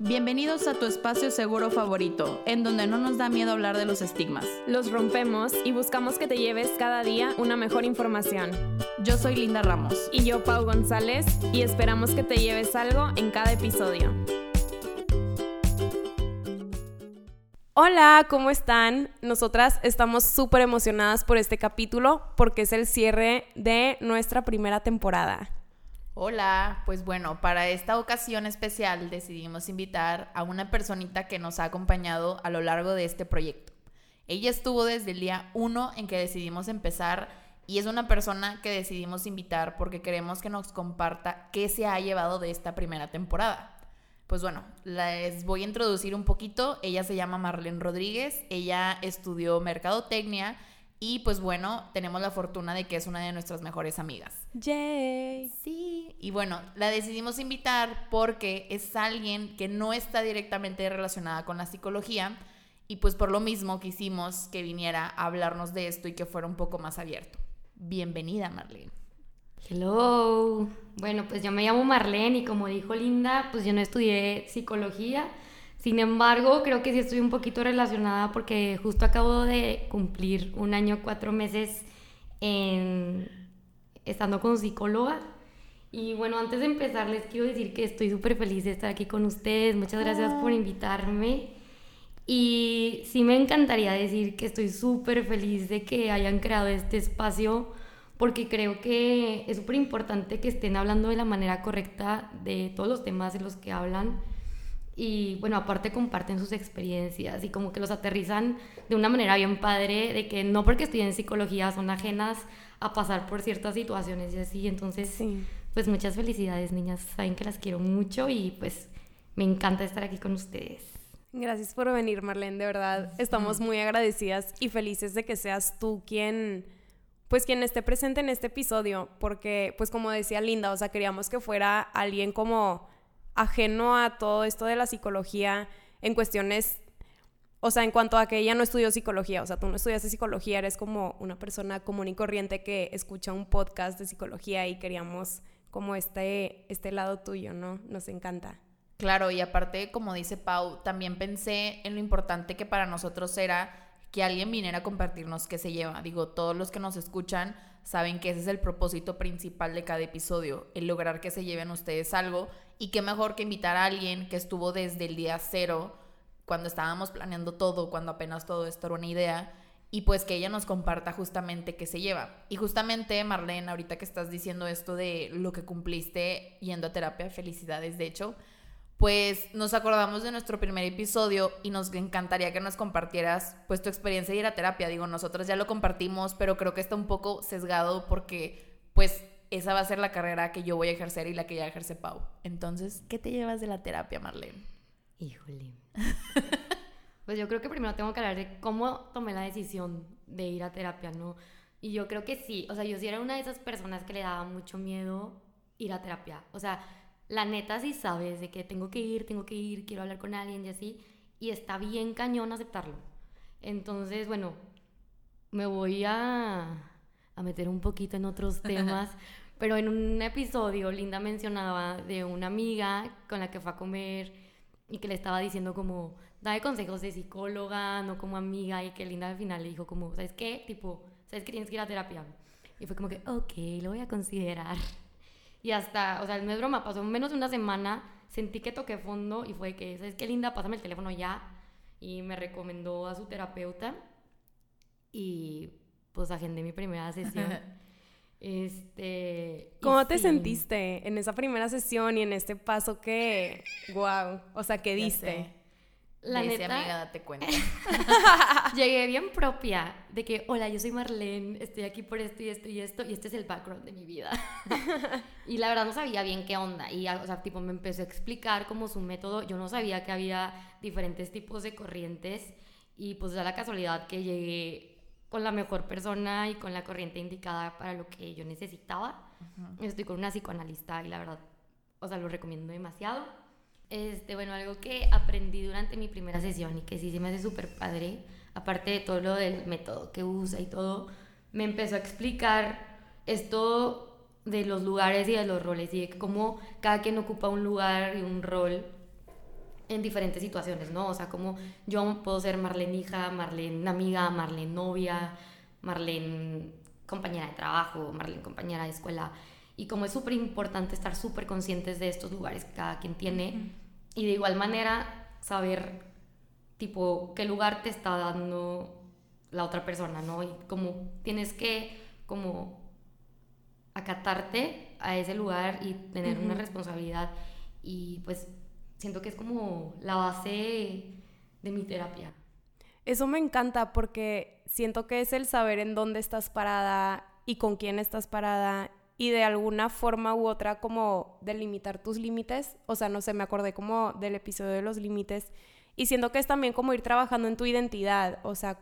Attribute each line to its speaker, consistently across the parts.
Speaker 1: Bienvenidos a tu espacio seguro favorito, en donde no nos da miedo hablar de los estigmas.
Speaker 2: Los rompemos y buscamos que te lleves cada día una mejor información.
Speaker 1: Yo soy Linda Ramos.
Speaker 2: Y yo, Pau González, y esperamos que te lleves algo en cada episodio. Hola, ¿cómo están? Nosotras estamos súper emocionadas por este capítulo porque es el cierre de nuestra primera temporada.
Speaker 1: Hola, pues bueno, para esta ocasión especial decidimos invitar a una personita que nos ha acompañado a lo largo de este proyecto. Ella estuvo desde el día 1 en que decidimos empezar y es una persona que decidimos invitar porque queremos que nos comparta qué se ha llevado de esta primera temporada. Pues bueno, les voy a introducir un poquito. Ella se llama Marlene Rodríguez, ella estudió mercadotecnia y pues bueno, tenemos la fortuna de que es una de nuestras mejores amigas.
Speaker 2: Yay.
Speaker 1: Sí. Y bueno, la decidimos invitar porque es alguien que no está directamente relacionada con la psicología y pues por lo mismo quisimos que viniera a hablarnos de esto y que fuera un poco más abierto. Bienvenida, Marlene.
Speaker 3: Hello. Bueno, pues yo me llamo Marlene y como dijo Linda, pues yo no estudié psicología sin embargo, creo que sí estoy un poquito relacionada porque justo acabo de cumplir un año, cuatro meses en, estando con psicóloga. Y bueno, antes de empezar les quiero decir que estoy súper feliz de estar aquí con ustedes. Muchas gracias por invitarme. Y sí me encantaría decir que estoy súper feliz de que hayan creado este espacio porque creo que es súper importante que estén hablando de la manera correcta de todos los temas de los que hablan y bueno, aparte comparten sus experiencias y como que los aterrizan de una manera bien padre, de que no porque estudien psicología son ajenas a pasar por ciertas situaciones y así. Entonces, pues muchas felicidades, niñas. Saben que las quiero mucho y pues me encanta estar aquí con ustedes.
Speaker 2: Gracias por venir, Marlene, de verdad. Estamos muy agradecidas y felices de que seas tú quien pues quien esté presente en este episodio, porque pues como decía Linda, o sea, queríamos que fuera alguien como ajeno a todo esto de la psicología en cuestiones, o sea, en cuanto a que ella no estudió psicología, o sea, tú no estudiaste psicología, eres como una persona común y corriente que escucha un podcast de psicología y queríamos como este, este lado tuyo, ¿no? Nos encanta.
Speaker 1: Claro, y aparte, como dice Pau, también pensé en lo importante que para nosotros era que alguien viniera a compartirnos qué se lleva. Digo, todos los que nos escuchan saben que ese es el propósito principal de cada episodio, el lograr que se lleven ustedes algo y qué mejor que invitar a alguien que estuvo desde el día cero, cuando estábamos planeando todo, cuando apenas todo esto era una idea, y pues que ella nos comparta justamente qué se lleva. Y justamente, Marlene, ahorita que estás diciendo esto de lo que cumpliste yendo a terapia, felicidades, de hecho, pues nos acordamos de nuestro primer episodio y nos encantaría que nos compartieras pues tu experiencia de ir a terapia. Digo, nosotros ya lo compartimos, pero creo que está un poco sesgado porque pues esa va a ser la carrera que yo voy a ejercer y la que ya ejerce Pau. Entonces, ¿qué te llevas de la terapia, Marlene?
Speaker 3: Híjole. pues yo creo que primero tengo que hablar de cómo tomé la decisión de ir a terapia, ¿no? Y yo creo que sí, o sea, yo sí era una de esas personas que le daba mucho miedo ir a terapia. O sea, la neta sí sabes de que tengo que ir, tengo que ir, quiero hablar con alguien y así, y está bien cañón aceptarlo. Entonces, bueno, me voy a, a meter un poquito en otros temas, pero en un episodio Linda mencionaba de una amiga con la que fue a comer y que le estaba diciendo como, dame consejos de psicóloga, no como amiga, y que Linda al final le dijo como, ¿sabes qué? Tipo, ¿sabes que tienes que ir a terapia? Y fue como que, ok, lo voy a considerar. Y hasta, o sea, no es broma, pasó menos de una semana, sentí que toqué fondo y fue que, ¿sabes qué linda? Pásame el teléfono ya. Y me recomendó a su terapeuta y pues agendé mi primera sesión. este...
Speaker 2: ¿Cómo te sentiste en esa primera sesión y en este paso que, wow, o sea, que diste?
Speaker 1: La neta, amiga, date cuenta.
Speaker 3: llegué bien propia de que, hola, yo soy Marlene, estoy aquí por esto y esto y esto, y este es el background de mi vida. y la verdad no sabía bien qué onda. Y, o sea, tipo, me empezó a explicar como su método. Yo no sabía que había diferentes tipos de corrientes. Y pues da la casualidad que llegué con la mejor persona y con la corriente indicada para lo que yo necesitaba. Estoy con una psicoanalista y la verdad, o sea, lo recomiendo demasiado. Este, bueno, algo que aprendí durante mi primera sesión y que sí se me hace súper padre, aparte de todo lo del método que usa y todo, me empezó a explicar esto de los lugares y de los roles y de cómo cada quien ocupa un lugar y un rol en diferentes situaciones, ¿no? O sea, como yo puedo ser Marlene hija, Marlene amiga, Marlene novia, Marlene compañera de trabajo, Marlene compañera de escuela. Y como es súper importante estar súper conscientes de estos lugares que cada quien tiene. Y de igual manera saber, tipo, qué lugar te está dando la otra persona, ¿no? Y como tienes que, como, acatarte a ese lugar y tener una responsabilidad. Y pues siento que es como la base de mi terapia.
Speaker 2: Eso me encanta porque siento que es el saber en dónde estás parada y con quién estás parada y de alguna forma u otra como delimitar tus límites. O sea, no sé, me acordé como del episodio de los límites y siento que es también como ir trabajando en tu identidad. O sea,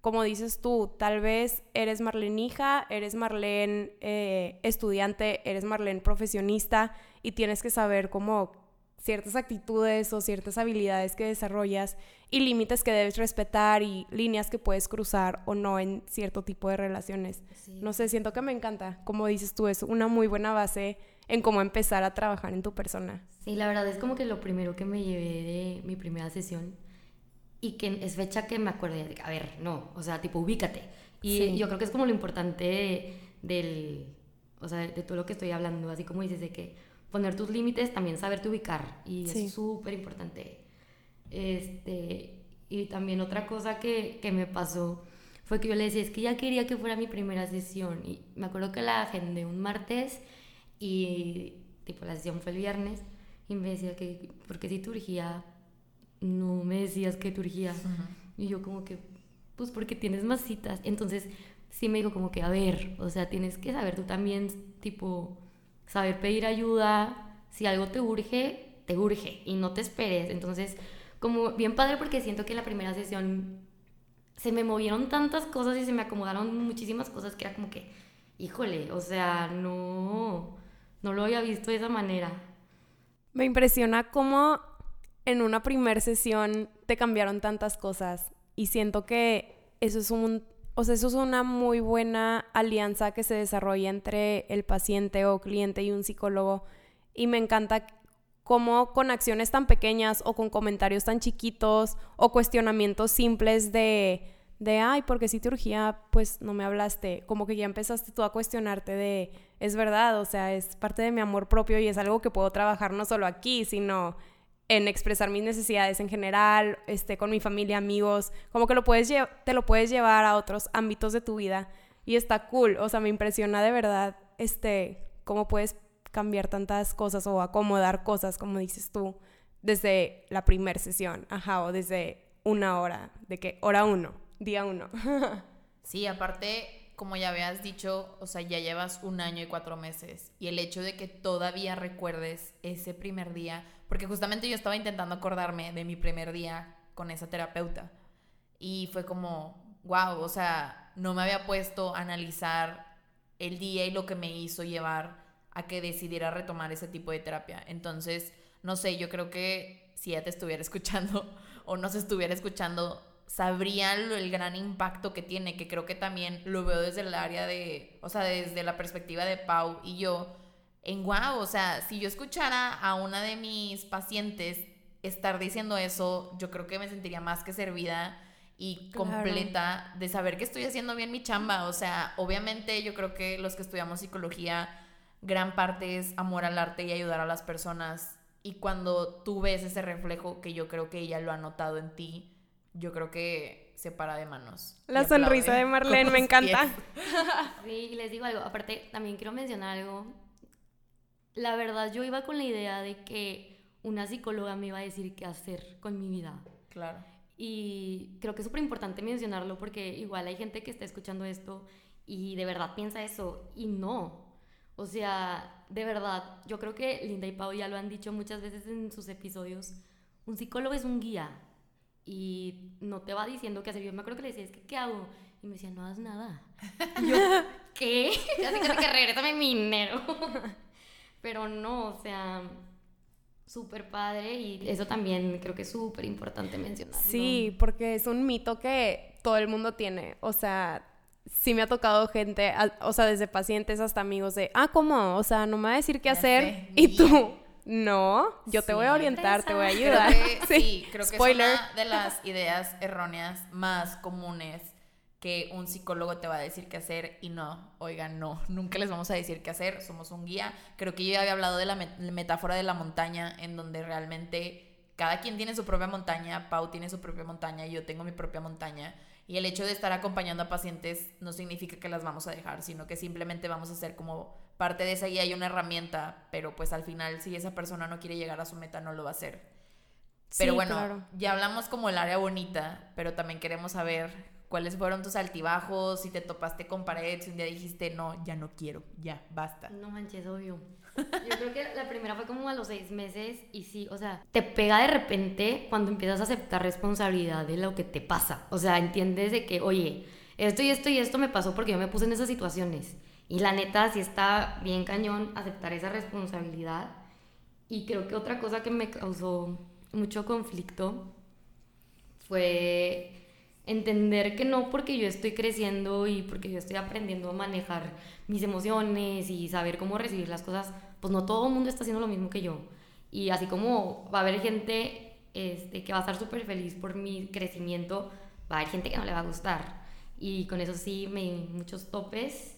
Speaker 2: como dices tú, tal vez eres Marlene hija, eres Marlene eh, estudiante, eres Marlene profesionista y tienes que saber cómo ciertas actitudes o ciertas habilidades que desarrollas y límites que debes respetar y líneas que puedes cruzar o no en cierto tipo de relaciones. No sé, siento que me encanta. Como dices tú, es una muy buena base en cómo empezar a trabajar en tu persona.
Speaker 3: Sí, la verdad es como que lo primero que me llevé de mi primera sesión y que es fecha que me acuerdo de, a ver, no, o sea, tipo, ubícate. Y yo creo que es como lo importante del, o sea, de todo lo que estoy hablando, así como dices, de que poner tus límites, también saberte ubicar. Y es súper importante. Este, y también otra cosa que, que, me pasó fue que yo le decía, es que ya quería que fuera mi primera sesión. Y me acuerdo que la agendé un martes y tipo la sesión fue el viernes. Y me decía que, porque si urgía no me decías que urgía Y yo como que, pues porque tienes más citas. Entonces sí me dijo como que, a ver, o sea, tienes que saber tú también, tipo, saber pedir ayuda, si algo te urge, te urge y no te esperes. Entonces, como bien padre porque siento que en la primera sesión se me movieron tantas cosas y se me acomodaron muchísimas cosas que era como que, híjole, o sea, no, no lo había visto de esa manera.
Speaker 2: Me impresiona cómo en una primera sesión te cambiaron tantas cosas y siento que eso es un o sea, eso es una muy buena alianza que se desarrolla entre el paciente o cliente y un psicólogo. Y me encanta cómo con acciones tan pequeñas o con comentarios tan chiquitos o cuestionamientos simples de, de ay, porque si urgía, pues no me hablaste. Como que ya empezaste tú a cuestionarte de, es verdad, o sea, es parte de mi amor propio y es algo que puedo trabajar no solo aquí, sino en expresar mis necesidades en general, este, con mi familia, amigos, como que lo puedes te lo puedes llevar a otros ámbitos de tu vida y está cool, o sea, me impresiona de verdad, este, cómo puedes cambiar tantas cosas o acomodar cosas, como dices tú, desde la primera sesión, ajá, o desde una hora, de que hora uno, día uno.
Speaker 1: sí, aparte, como ya habías dicho, o sea, ya llevas un año y cuatro meses y el hecho de que todavía recuerdes ese primer día, porque justamente yo estaba intentando acordarme de mi primer día con esa terapeuta. Y fue como, wow, o sea, no me había puesto a analizar el día y lo que me hizo llevar a que decidiera retomar ese tipo de terapia. Entonces, no sé, yo creo que si ya te estuviera escuchando o no se estuviera escuchando, sabría el gran impacto que tiene, que creo que también lo veo desde el área de, o sea, desde la perspectiva de Pau y yo, en wow, o sea, si yo escuchara a una de mis pacientes estar diciendo eso, yo creo que me sentiría más que servida y completa de saber que estoy haciendo bien mi chamba. O sea, obviamente yo creo que los que estudiamos psicología, gran parte es amor al arte y ayudar a las personas. Y cuando tú ves ese reflejo que yo creo que ella lo ha notado en ti, yo creo que se para de manos.
Speaker 2: La sonrisa de Marlene me encanta.
Speaker 3: Sí, y les digo algo, aparte también quiero mencionar algo la verdad yo iba con la idea de que una psicóloga me iba a decir qué hacer con mi vida.
Speaker 1: Claro.
Speaker 3: Y creo que es súper importante mencionarlo porque igual hay gente que está escuchando esto y de verdad piensa eso y no. O sea, de verdad, yo creo que Linda y Pau ya lo han dicho muchas veces en sus episodios. Un psicólogo es un guía y no te va diciendo qué hacer. Yo me acuerdo que le decía, es que, ¿qué hago? Y me decía, no hagas nada. Y yo, ¿qué? Ya sé que regrésame mi dinero. Pero no, o sea, súper padre y eso también creo que es súper importante mencionar.
Speaker 2: Sí, porque es un mito que todo el mundo tiene. O sea, sí me ha tocado gente, o sea, desde pacientes hasta amigos de, ah, ¿cómo? O sea, no me va a decir qué hacer. Y tú, No, yo te voy a orientar, te voy a ayudar.
Speaker 1: Creo que, sí, creo que
Speaker 2: Spoiler.
Speaker 1: es una de las ideas erróneas más comunes que un psicólogo te va a decir qué hacer y no, oigan, no, nunca les vamos a decir qué hacer, somos un guía. Creo que yo ya había hablado de la met- metáfora de la montaña, en donde realmente cada quien tiene su propia montaña, Pau tiene su propia montaña, yo tengo mi propia montaña. Y el hecho de estar acompañando a pacientes no significa que las vamos a dejar, sino que simplemente vamos a ser como parte de esa guía y una herramienta, pero pues al final si esa persona no quiere llegar a su meta no lo va a hacer. Pero
Speaker 2: Sí,
Speaker 1: bueno,
Speaker 2: claro.
Speaker 1: ya hablamos como el área bonita, pero también queremos saber cuáles fueron tus altibajos, si te topaste con pared, si un día dijiste, no, ya no quiero, ya, basta.
Speaker 3: No manches, obvio. Yo creo que la primera fue como a los seis meses y sí, o sea, te pega de repente cuando empiezas a aceptar responsabilidad de lo que te pasa. O sea, entiendes de que, oye, esto y esto y esto me pasó porque yo me puse en esas situaciones. Y la neta, sí está bien cañón aceptar esa responsabilidad. Y creo que otra cosa que me causó mucho conflicto fue entender que no porque yo estoy creciendo y porque yo estoy aprendiendo a manejar mis emociones y saber cómo recibir las cosas, pues no todo el mundo está haciendo lo mismo que yo. Y así como va a haber gente este, que va a estar súper feliz por mi crecimiento, va a haber gente que no le va a gustar. Y con eso sí me di muchos topes.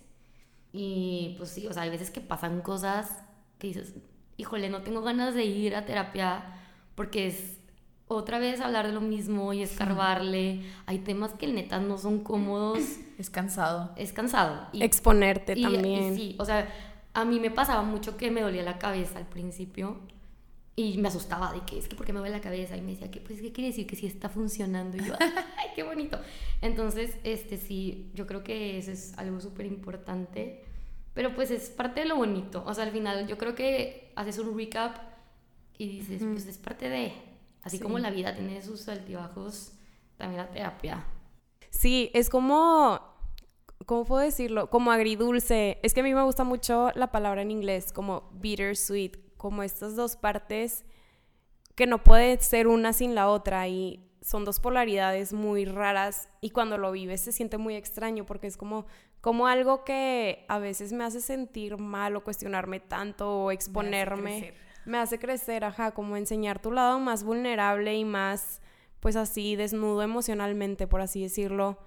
Speaker 3: Y pues sí, o sea, hay veces que pasan cosas que dices, híjole, no tengo ganas de ir a terapia porque es otra vez hablar de lo mismo y escarbarle. Hay temas que neta no son cómodos.
Speaker 1: Es cansado.
Speaker 3: Es cansado. Y,
Speaker 2: Exponerte
Speaker 3: y-
Speaker 2: también.
Speaker 3: y sí, o sea, a mí me pasaba mucho que me dolía la cabeza al principio y me asustaba de que es que porque me duele la cabeza y me decía que pues qué quiere decir que sí está funcionando y yo, ay, qué bonito. Entonces, este sí, yo creo que eso es algo súper importante, pero pues es parte de lo bonito. O sea, al final yo creo que haces un recap y dices, pues es parte de, así
Speaker 2: Sí.
Speaker 3: como la vida tiene sus altibajos, también la terapia.
Speaker 2: Sí, es como, ¿cómo puedo decirlo? Como agridulce. Es que a mí me gusta mucho la palabra en inglés, como bittersweet, como estas dos partes que no puede ser una sin la otra y son dos polaridades muy raras y cuando lo vives se siente muy extraño porque es como, como algo que a veces me hace sentir mal o cuestionarme tanto o exponerme. Me hace crecer, ajá, como enseñar tu lado más vulnerable y más, pues así, desnudo emocionalmente, por así decirlo.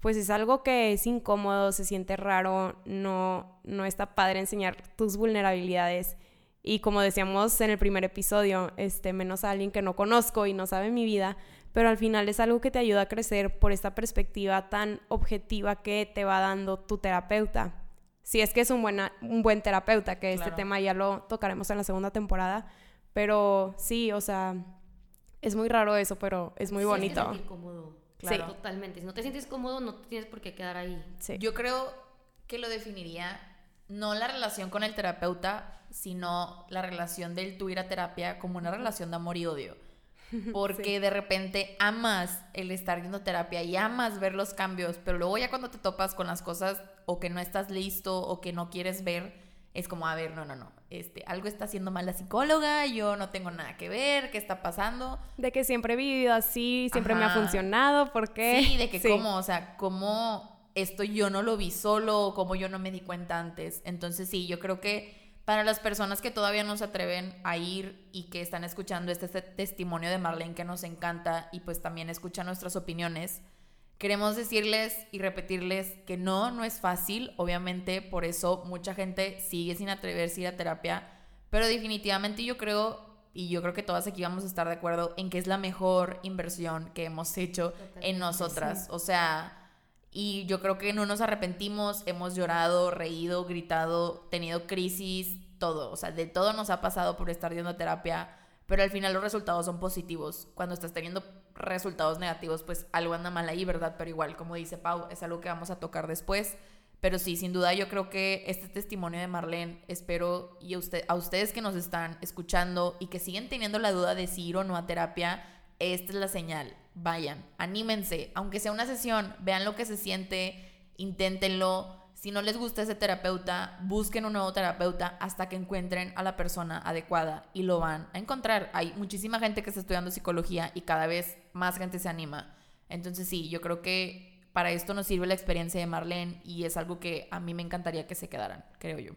Speaker 2: Pues es algo que es incómodo, se siente raro, no, no está padre enseñar tus vulnerabilidades. Y como decíamos en el primer episodio, este, menos a alguien que no conozco y no sabe mi vida, pero al final es algo que te ayuda a crecer por esta perspectiva tan objetiva que te va dando tu terapeuta. Si es que es un, buena, un buen terapeuta, que este
Speaker 1: Claro.
Speaker 2: tema ya lo tocaremos en la segunda temporada, pero sí, o sea, es muy raro eso, pero es muy
Speaker 3: Sí, que
Speaker 2: bonito.
Speaker 3: sentir cómodo.
Speaker 1: Claro.
Speaker 3: Totalmente. Si no te sientes cómodo, no te tienes por qué quedar ahí.
Speaker 2: Sí.
Speaker 1: Yo creo que lo definiría no la relación con el terapeuta, sino la relación del tú ir a terapia como una relación de amor y odio. Porque de repente amas el estar yendo terapia y amas ver los cambios, pero luego ya cuando te topas con las cosas o que no estás listo o que no quieres ver, es como, a ver, no, no, no, este, algo está haciendo mal la psicóloga, yo no tengo nada que ver, ¿qué está pasando?
Speaker 2: De que siempre he vivido así, siempre me ha
Speaker 1: Ajá.
Speaker 2: funcionado, ¿por qué?
Speaker 1: Sí, de que
Speaker 2: Sí.
Speaker 1: cómo, o sea, cómo esto yo no lo vi solo, cómo yo no me di cuenta antes. Entonces sí, yo creo que para las personas que todavía no se atreven a ir y que están escuchando este, este testimonio de Marlene que nos encanta y pues también escuchan nuestras opiniones, queremos decirles y repetirles que no, no es fácil, obviamente por eso mucha gente sigue sin atreverse a ir a terapia, pero definitivamente yo creo y yo creo que todas aquí vamos a estar de acuerdo en que es la mejor inversión que hemos hecho en
Speaker 3: Totalmente,
Speaker 1: nosotras. O sea, y yo creo que no nos arrepentimos, hemos llorado, reído, gritado, tenido crisis, todo. O sea, de todo nos ha pasado por estar yendo a terapia, pero al final los resultados son positivos. Cuando estás teniendo resultados negativos, pues algo anda mal ahí, ¿verdad? Pero igual, como dice Pau, es algo que vamos a tocar después. Pero sí, sin duda yo creo que este testimonio de Marlene, espero y a, usted, a ustedes que nos están escuchando y que siguen teniendo la duda de si ir o no a terapia, esta es la señal. Vayan, anímense, aunque sea una sesión, vean lo que se siente, inténtenlo. Si no les gusta ese terapeuta, busquen un nuevo terapeuta hasta que encuentren a la persona adecuada y lo van a encontrar. Hay muchísima gente que está estudiando psicología y cada vez más gente se anima. Entonces sí, yo creo que para esto nos sirve la experiencia de Marlene y es algo que a mí me encantaría que se quedaran, creo yo.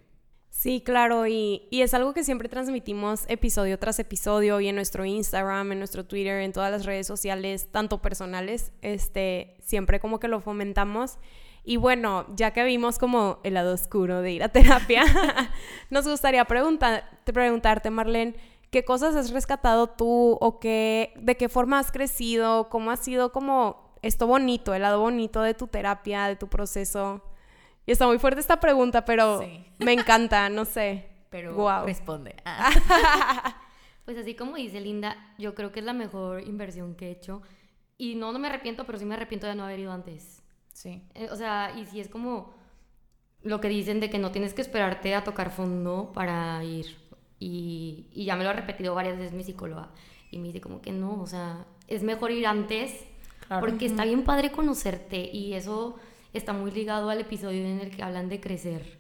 Speaker 2: Sí, claro, y, y, es algo que siempre transmitimos episodio tras episodio y en nuestro Instagram, en nuestro Twitter, en todas las redes sociales, tanto personales, este, siempre como que lo fomentamos. Y bueno, ya que vimos como el lado oscuro de ir a terapia, nos gustaría preguntar, preguntarte, Marlene, ¿qué cosas has rescatado tú o qué, de qué forma has crecido? ¿Cómo ha sido como esto bonito, el lado bonito de tu terapia, de tu proceso? Y está muy fuerte esta pregunta, pero me encanta, no sé.
Speaker 1: Pero wow. responde.
Speaker 3: pues así como dice Linda, yo creo que es la mejor inversión que he hecho. Y no, no me arrepiento, pero sí me arrepiento de no haber ido antes.
Speaker 1: Sí.
Speaker 3: Eh, o sea, y si es como lo que dicen de que no tienes que esperarte a tocar fondo para ir. Y, y ya me lo ha repetido varias veces mi psicóloga. Y me dice como que no, o sea, es mejor ir antes porque está bien padre conocerte y eso está muy ligado al episodio en el que hablan de crecer.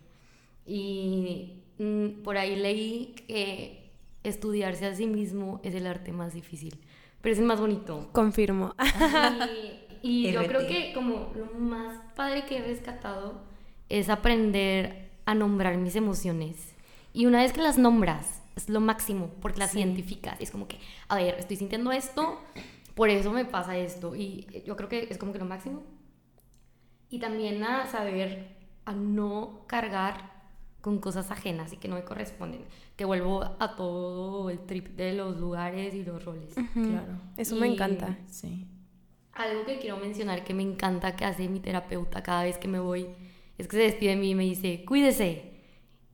Speaker 3: Y mm, por ahí leí que estudiarse a sí mismo es el arte más difícil, pero es el más bonito.
Speaker 2: Confirmo.
Speaker 3: Y, y yo creo que como lo más padre que he rescatado es aprender a nombrar mis emociones. Y una vez que las nombras, es lo máximo, porque las identificas. Es como que, a ver, estoy sintiendo esto, por eso me pasa esto. Y yo creo que es como que lo máximo. Y también a saber a no cargar con cosas ajenas y que no me corresponden. Que vuelvo a todo el trip de los lugares y los roles.
Speaker 2: Claro. Eso me encanta.
Speaker 1: Sí.
Speaker 3: Algo que quiero mencionar que me encanta que hace mi terapeuta cada vez que me voy es que se despide de mí y me dice, cuídese.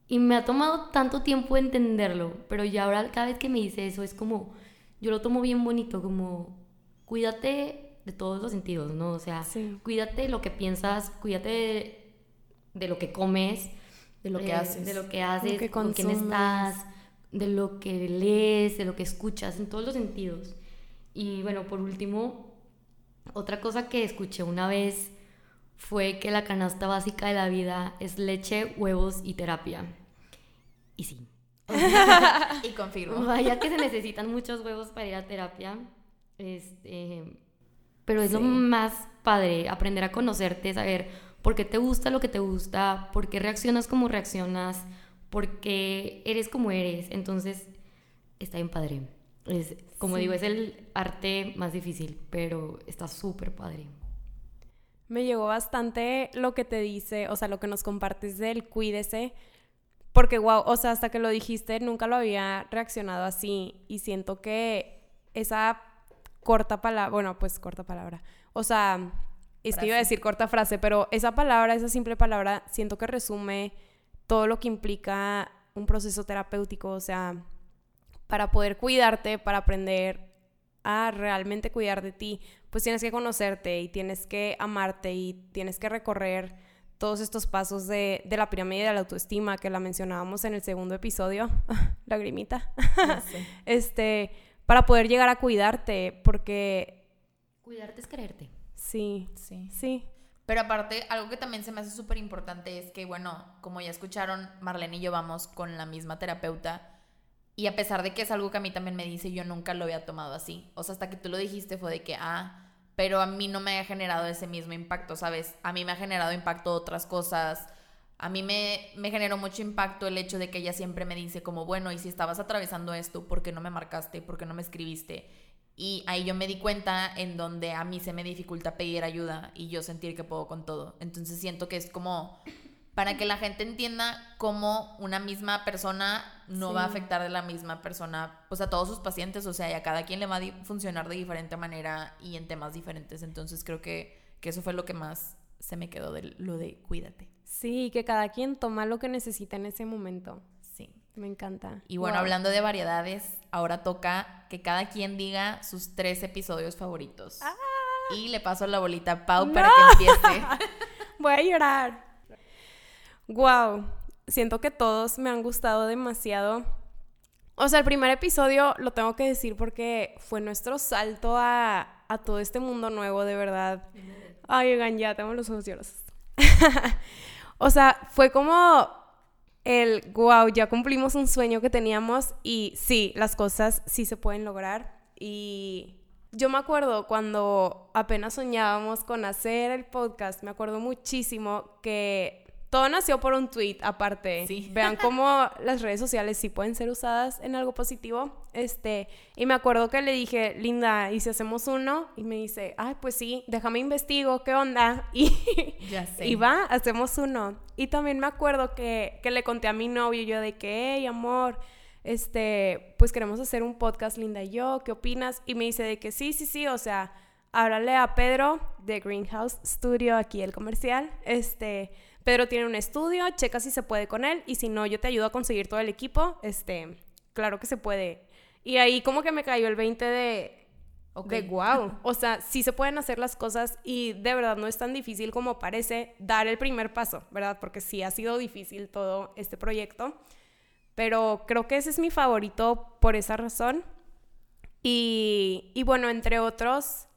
Speaker 3: Y me ha tomado tanto tiempo entenderlo, pero ya ahora cada vez que me dice eso es como, yo lo tomo bien bonito, como, cuídate de todos los sentidos, ¿no? O sea, cuídate de lo que piensas, cuídate de, lo que comes,
Speaker 1: de lo que haces,
Speaker 3: de lo que haces, con quién estás, de lo que lees, de lo que escuchas, en todos los sentidos. Y bueno, por último, otra cosa que escuché una vez fue que la canasta básica de la vida es leche, huevos y terapia. Y sí.
Speaker 1: y confirmo.
Speaker 3: Vaya que se necesitan muchos huevos para ir a terapia. Este, pero es lo más padre, aprender a conocerte, saber por qué te gusta lo que te gusta, por qué reaccionas como reaccionas, por qué eres como eres. Entonces, está bien padre. Es, como digo, es el arte más difícil, pero está súper padre.
Speaker 2: Me llegó bastante lo que te dice, o sea, lo que nos compartes del cuídese, porque wow, o sea, hasta que lo dijiste nunca lo había reaccionado así y siento que esa corta palabra, bueno, pues corta palabra, o sea, es que iba a decir corta frase, pero esa palabra, esa simple palabra, siento que resume todo lo que implica un proceso terapéutico, o sea, para poder cuidarte, para aprender a realmente cuidar de ti, pues tienes que conocerte y tienes que amarte y tienes que recorrer todos estos pasos de, la pirámide de la autoestima que la mencionábamos en el segundo episodio, lagrimita, este, para poder llegar a cuidarte, porque...
Speaker 3: Cuidarte es quererte.
Speaker 2: Sí, sí, sí.
Speaker 1: Pero aparte, algo que también se me hace súper importante es que, bueno, como ya escucharon, Marlene y yo vamos con la misma terapeuta y a pesar de que es algo que a mí también me dice, yo nunca lo había tomado así. O sea, hasta que tú lo dijiste fue de que, ah, pero a mí no me ha generado ese mismo impacto, ¿sabes? A mí me ha generado impacto otras cosas. A mí me, me generó mucho impacto el hecho de que ella siempre me dice como, bueno, y si estabas atravesando esto, ¿por qué no me marcaste? ¿Por qué no me escribiste? Y ahí yo me di cuenta en donde a mí se me dificulta pedir ayuda y yo sentir que puedo con todo. Entonces siento que es como para que la gente entienda cómo una misma persona no va a afectar de la misma persona, pues a todos sus pacientes, o sea, y a cada quien le va a funcionar de diferente manera y en temas diferentes. Entonces creo que, que eso fue lo que más se me quedó de lo de cuídate.
Speaker 2: Sí, que cada quien toma lo que necesita en ese momento.
Speaker 1: Sí.
Speaker 2: Me encanta.
Speaker 1: Y bueno, hablando de variedades, ahora toca que cada quien diga sus tres episodios favoritos. Ah. Y le paso la bolita a Pau para que empiece.
Speaker 2: Voy a llorar. Wow, siento que todos me han gustado demasiado. O sea, el primer episodio lo tengo que decir porque fue nuestro salto a, todo este mundo nuevo, de verdad. Ay, oigan, ya tengo los ojos llorosos. o sea, fue como el wow, ya cumplimos un sueño que teníamos y sí, las cosas sí se pueden lograr. Y yo me acuerdo cuando apenas soñábamos con hacer el podcast, me acuerdo muchísimo que todo nació por un tweet aparte. Vean cómo las redes sociales sí pueden ser usadas en algo positivo. Este, y me acuerdo que le dije, Linda, ¿y si hacemos uno? Y me dice, ay, pues sí, déjame investigo, ¿qué onda? Y,
Speaker 1: ya sé.
Speaker 2: y va, hacemos uno. Y también me acuerdo que, que le conté a mi novio yo de que, hey, amor, este, pues queremos hacer un podcast, Linda y yo, ¿qué opinas? Y me dice de que sí, sí, sí, o sea, háblale a Pedro de Greenhouse Studio, aquí el comercial, este, Pedro tiene un estudio, checa si se puede con él y si no, yo te ayudo a conseguir todo el equipo, este, claro que se puede. Y ahí como que me cayó el 20 de... De wow. O sea, sí se pueden hacer las cosas y de verdad no es tan difícil como parece dar el primer paso, ¿verdad? Porque sí ha sido difícil todo este proyecto. Pero creo que ese es mi favorito por esa razón. Y, y bueno, entre otros,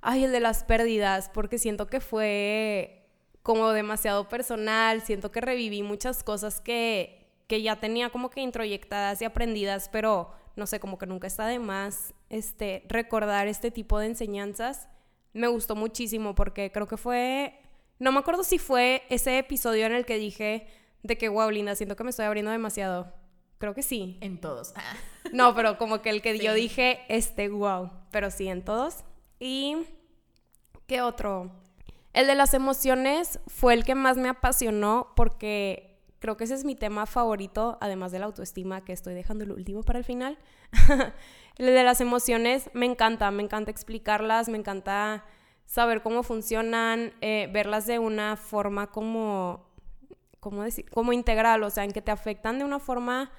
Speaker 2: ay, el de las pérdidas, porque siento que fue como demasiado personal, siento que reviví muchas cosas que, que ya tenía como que introyectadas y aprendidas, pero no sé, como que nunca está de más este, recordar este tipo de enseñanzas. Me gustó muchísimo porque creo que fue, no me acuerdo si fue ese episodio en el que dije, de que, wow, Linda, siento que me estoy abriendo demasiado. Creo que sí.
Speaker 1: En todos.
Speaker 2: no, pero como que el que yo dije, este, wow. Pero sí, en todos. Y, ¿qué otro? El de las emociones fue el que más me apasionó porque creo que ese es mi tema favorito, además de la autoestima, que estoy dejando el último para el final. el de las emociones me encanta, me encanta explicarlas, me encanta saber cómo funcionan, eh, verlas de una forma como ¿cómo decir? Como integral, o sea, en que te afectan de una forma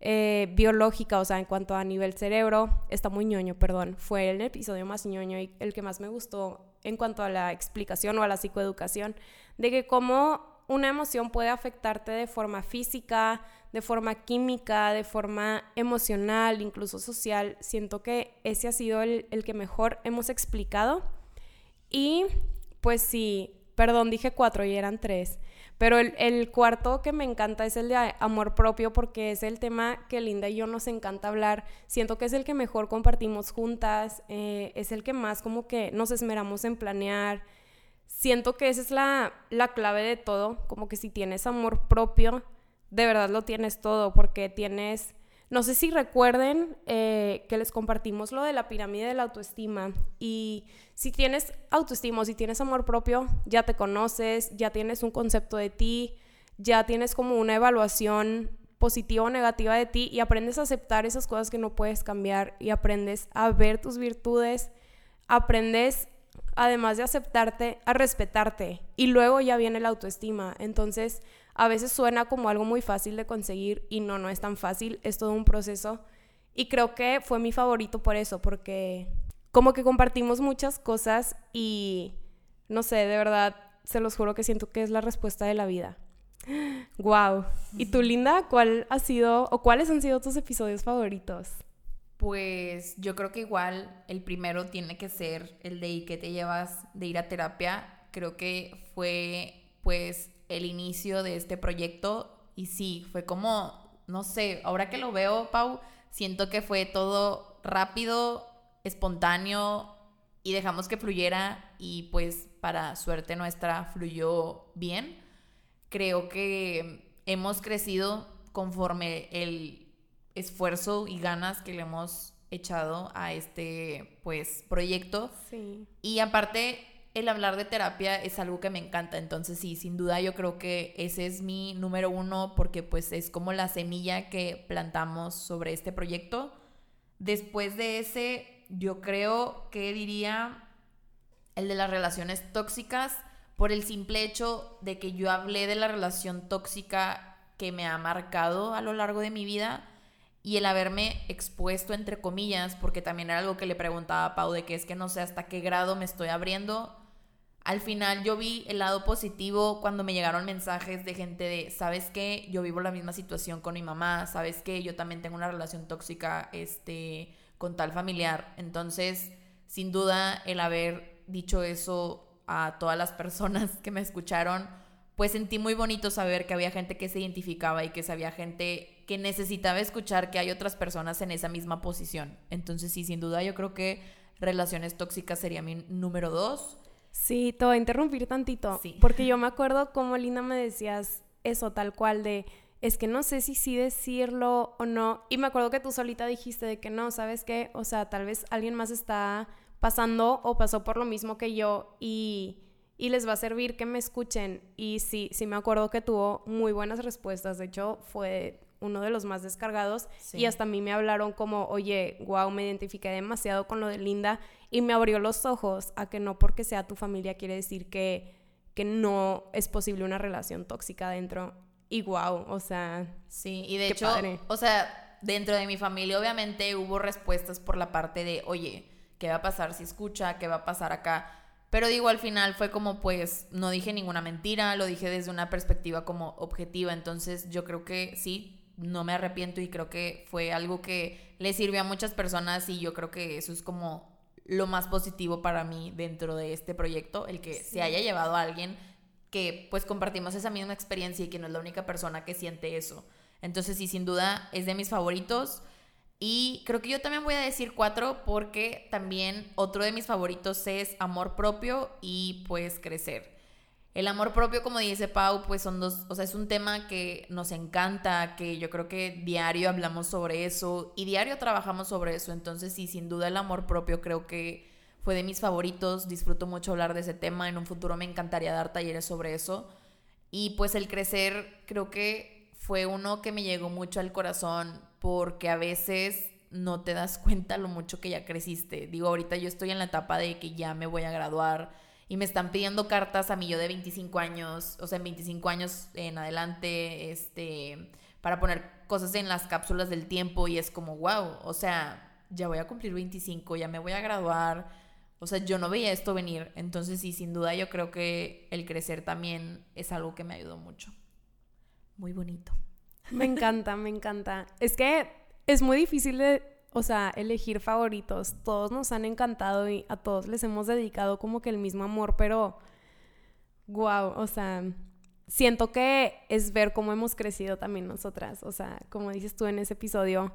Speaker 2: eh, biológica, o sea, en cuanto a nivel cerebro, está muy ñoño, perdón, fue el episodio más ñoño y el que más me gustó en cuanto a la explicación o a la psicoeducación, de que cómo una emoción puede afectarte de forma física, de forma química, de forma emocional, incluso social. Siento que ese ha sido el, el que mejor hemos explicado. Y pues sí, perdón, dije cuatro y eran tres. Pero el, cuarto que me encanta es el de amor propio porque es el tema que Linda y yo nos encanta hablar. Siento que es el que mejor compartimos juntas, eh, es el que más como que nos esmeramos en planear. Siento que esa es la, la clave de todo, como que si tienes amor propio, de verdad lo tienes todo porque tienes no sé si recuerden eh, que les compartimos lo de la pirámide de la autoestima y si tienes autoestima, si tienes amor propio, ya te conoces, ya tienes un concepto de ti, ya tienes como una evaluación positiva o negativa de ti y aprendes a aceptar esas cosas que no puedes cambiar y aprendes a ver tus virtudes, aprendes además de aceptarte, a respetarte y luego ya viene la autoestima. Entonces, a veces suena como algo muy fácil de conseguir y no, no es tan fácil, es todo un proceso. Y creo que fue mi favorito por eso, porque como que compartimos muchas cosas y no sé, de verdad, se los juro que siento que es la respuesta de la vida. Wow. ¿Y tú, Linda, cuál ha sido o cuáles han sido tus episodios favoritos?
Speaker 1: Pues yo creo que igual el primero tiene que ser el de que te llevas de ir a terapia. Creo que fue pues el inicio de este proyecto y sí, fue como, no sé, ahora que lo veo, Pau, siento que fue todo rápido, espontáneo y dejamos que fluyera y pues para suerte nuestra fluyó bien. Creo que hemos crecido conforme el esfuerzo y ganas que le hemos echado a este pues proyecto.
Speaker 2: Sí.
Speaker 1: Y aparte el hablar de terapia es algo que me encanta, entonces sí, sin duda yo creo que ese es mi número uno porque pues es como la semilla que plantamos sobre este proyecto. Después de ese, yo creo que diría el de las relaciones tóxicas por el simple hecho de que yo hablé de la relación tóxica que me ha marcado a lo largo de mi vida y el haberme expuesto entre comillas, porque también era algo que le preguntaba a Pau de que es que no sé hasta qué grado me estoy abriendo al final yo vi el lado positivo cuando me llegaron mensajes de gente de, ¿sabes qué? Yo vivo la misma situación con mi mamá, ¿sabes qué? Yo también tengo una relación tóxica este, con tal familiar. Entonces, sin duda, el haber dicho eso a todas las personas que me escucharon, pues sentí muy bonito saber que había gente que se identificaba y que había gente que necesitaba escuchar que hay otras personas en esa misma posición. Entonces, sí, sin duda, yo creo que relaciones tóxicas sería mi número dos.
Speaker 2: Sí, te voy a interrumpir tantito.
Speaker 1: Sí.
Speaker 2: Porque yo me acuerdo cómo Linda me decías eso tal cual de es que no sé si sí decirlo o no. Y me acuerdo que tú solita dijiste de que no, ¿sabes qué? O sea, tal vez alguien más está pasando o pasó por lo mismo que yo y, y les va a servir que me escuchen. Y sí, sí me acuerdo que tuvo muy buenas respuestas. De hecho, fue uno de los más descargados
Speaker 1: Sí.
Speaker 2: y hasta a mí me hablaron como, oye, wow, me identifiqué demasiado con lo de Linda y me abrió los ojos a que no porque sea tu familia quiere decir que, que no es posible una relación tóxica dentro. Y wow, o sea,
Speaker 1: Sí, y de hecho,
Speaker 2: padre.
Speaker 1: o sea, dentro de mi familia obviamente hubo respuestas por la parte de, oye, ¿qué va a pasar si escucha? ¿Qué va a pasar acá? Pero digo, al final fue como, pues, no dije ninguna mentira, lo dije desde una perspectiva como objetiva, entonces yo creo que sí, no me arrepiento y creo que fue algo que le sirvió a muchas personas y yo creo que eso es como lo más positivo para mí dentro de este proyecto, el que se haya llevado a alguien que pues compartimos esa misma experiencia y que no es la única persona que siente eso. Entonces sí, sin duda es de mis favoritos. Y creo que yo también voy a decir cuatro porque también otro de mis favoritos es amor propio y pues crecer. El amor propio, como dice Pau, pues son dos, o sea, es un tema que nos encanta, que yo creo que diario hablamos sobre eso y diario trabajamos sobre eso. Entonces sí, sin duda el amor propio creo que fue de mis favoritos. Disfruto mucho hablar de ese tema. En un futuro me encantaría dar talleres sobre eso. Y pues el crecer creo que fue uno que me llegó mucho al corazón porque a veces no te das cuenta lo mucho que ya creciste. Digo, ahorita yo estoy en la etapa de que ya me voy a graduar y me están pidiendo cartas a mí yo de 25 años, o sea, en 25 años en adelante, este, para poner cosas en las cápsulas del tiempo y es como, wow, o sea, ya voy a cumplir 25, ya me voy a graduar. O sea, yo no veía esto venir. Entonces, sí, sin duda yo creo que el crecer también es algo que me ayudó mucho. Muy bonito.
Speaker 2: Me encanta, me encanta. Es que es muy difícil de, o sea, elegir favoritos. Todos nos han encantado y a todos les hemos dedicado como que el mismo amor, pero wow, o sea, siento que es ver cómo hemos crecido también nosotras. O sea, como dices tú en ese episodio,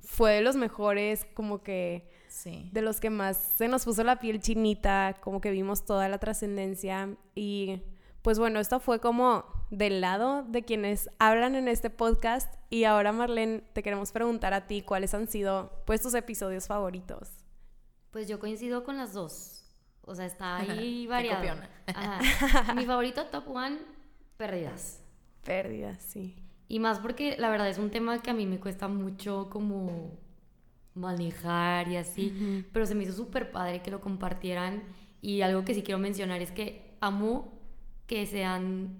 Speaker 2: fue de los mejores, como que
Speaker 1: Sí.
Speaker 2: de los que más se nos puso la piel chinita, como que vimos toda la trascendencia y pues bueno, esto fue como del lado de quienes hablan en este podcast y ahora Marlene, te queremos preguntar a ti cuáles han sido pues tus episodios favoritos.
Speaker 3: Pues yo coincido con las dos. O sea, está ahí variado. Ajá. Mi favorito top one, pérdidas.
Speaker 2: Pérdidas, sí.
Speaker 3: Y más porque la verdad es un tema que a mí me cuesta mucho como manejar y así, pero se me hizo súper padre que lo compartieran y algo que sí quiero mencionar es que amo que sean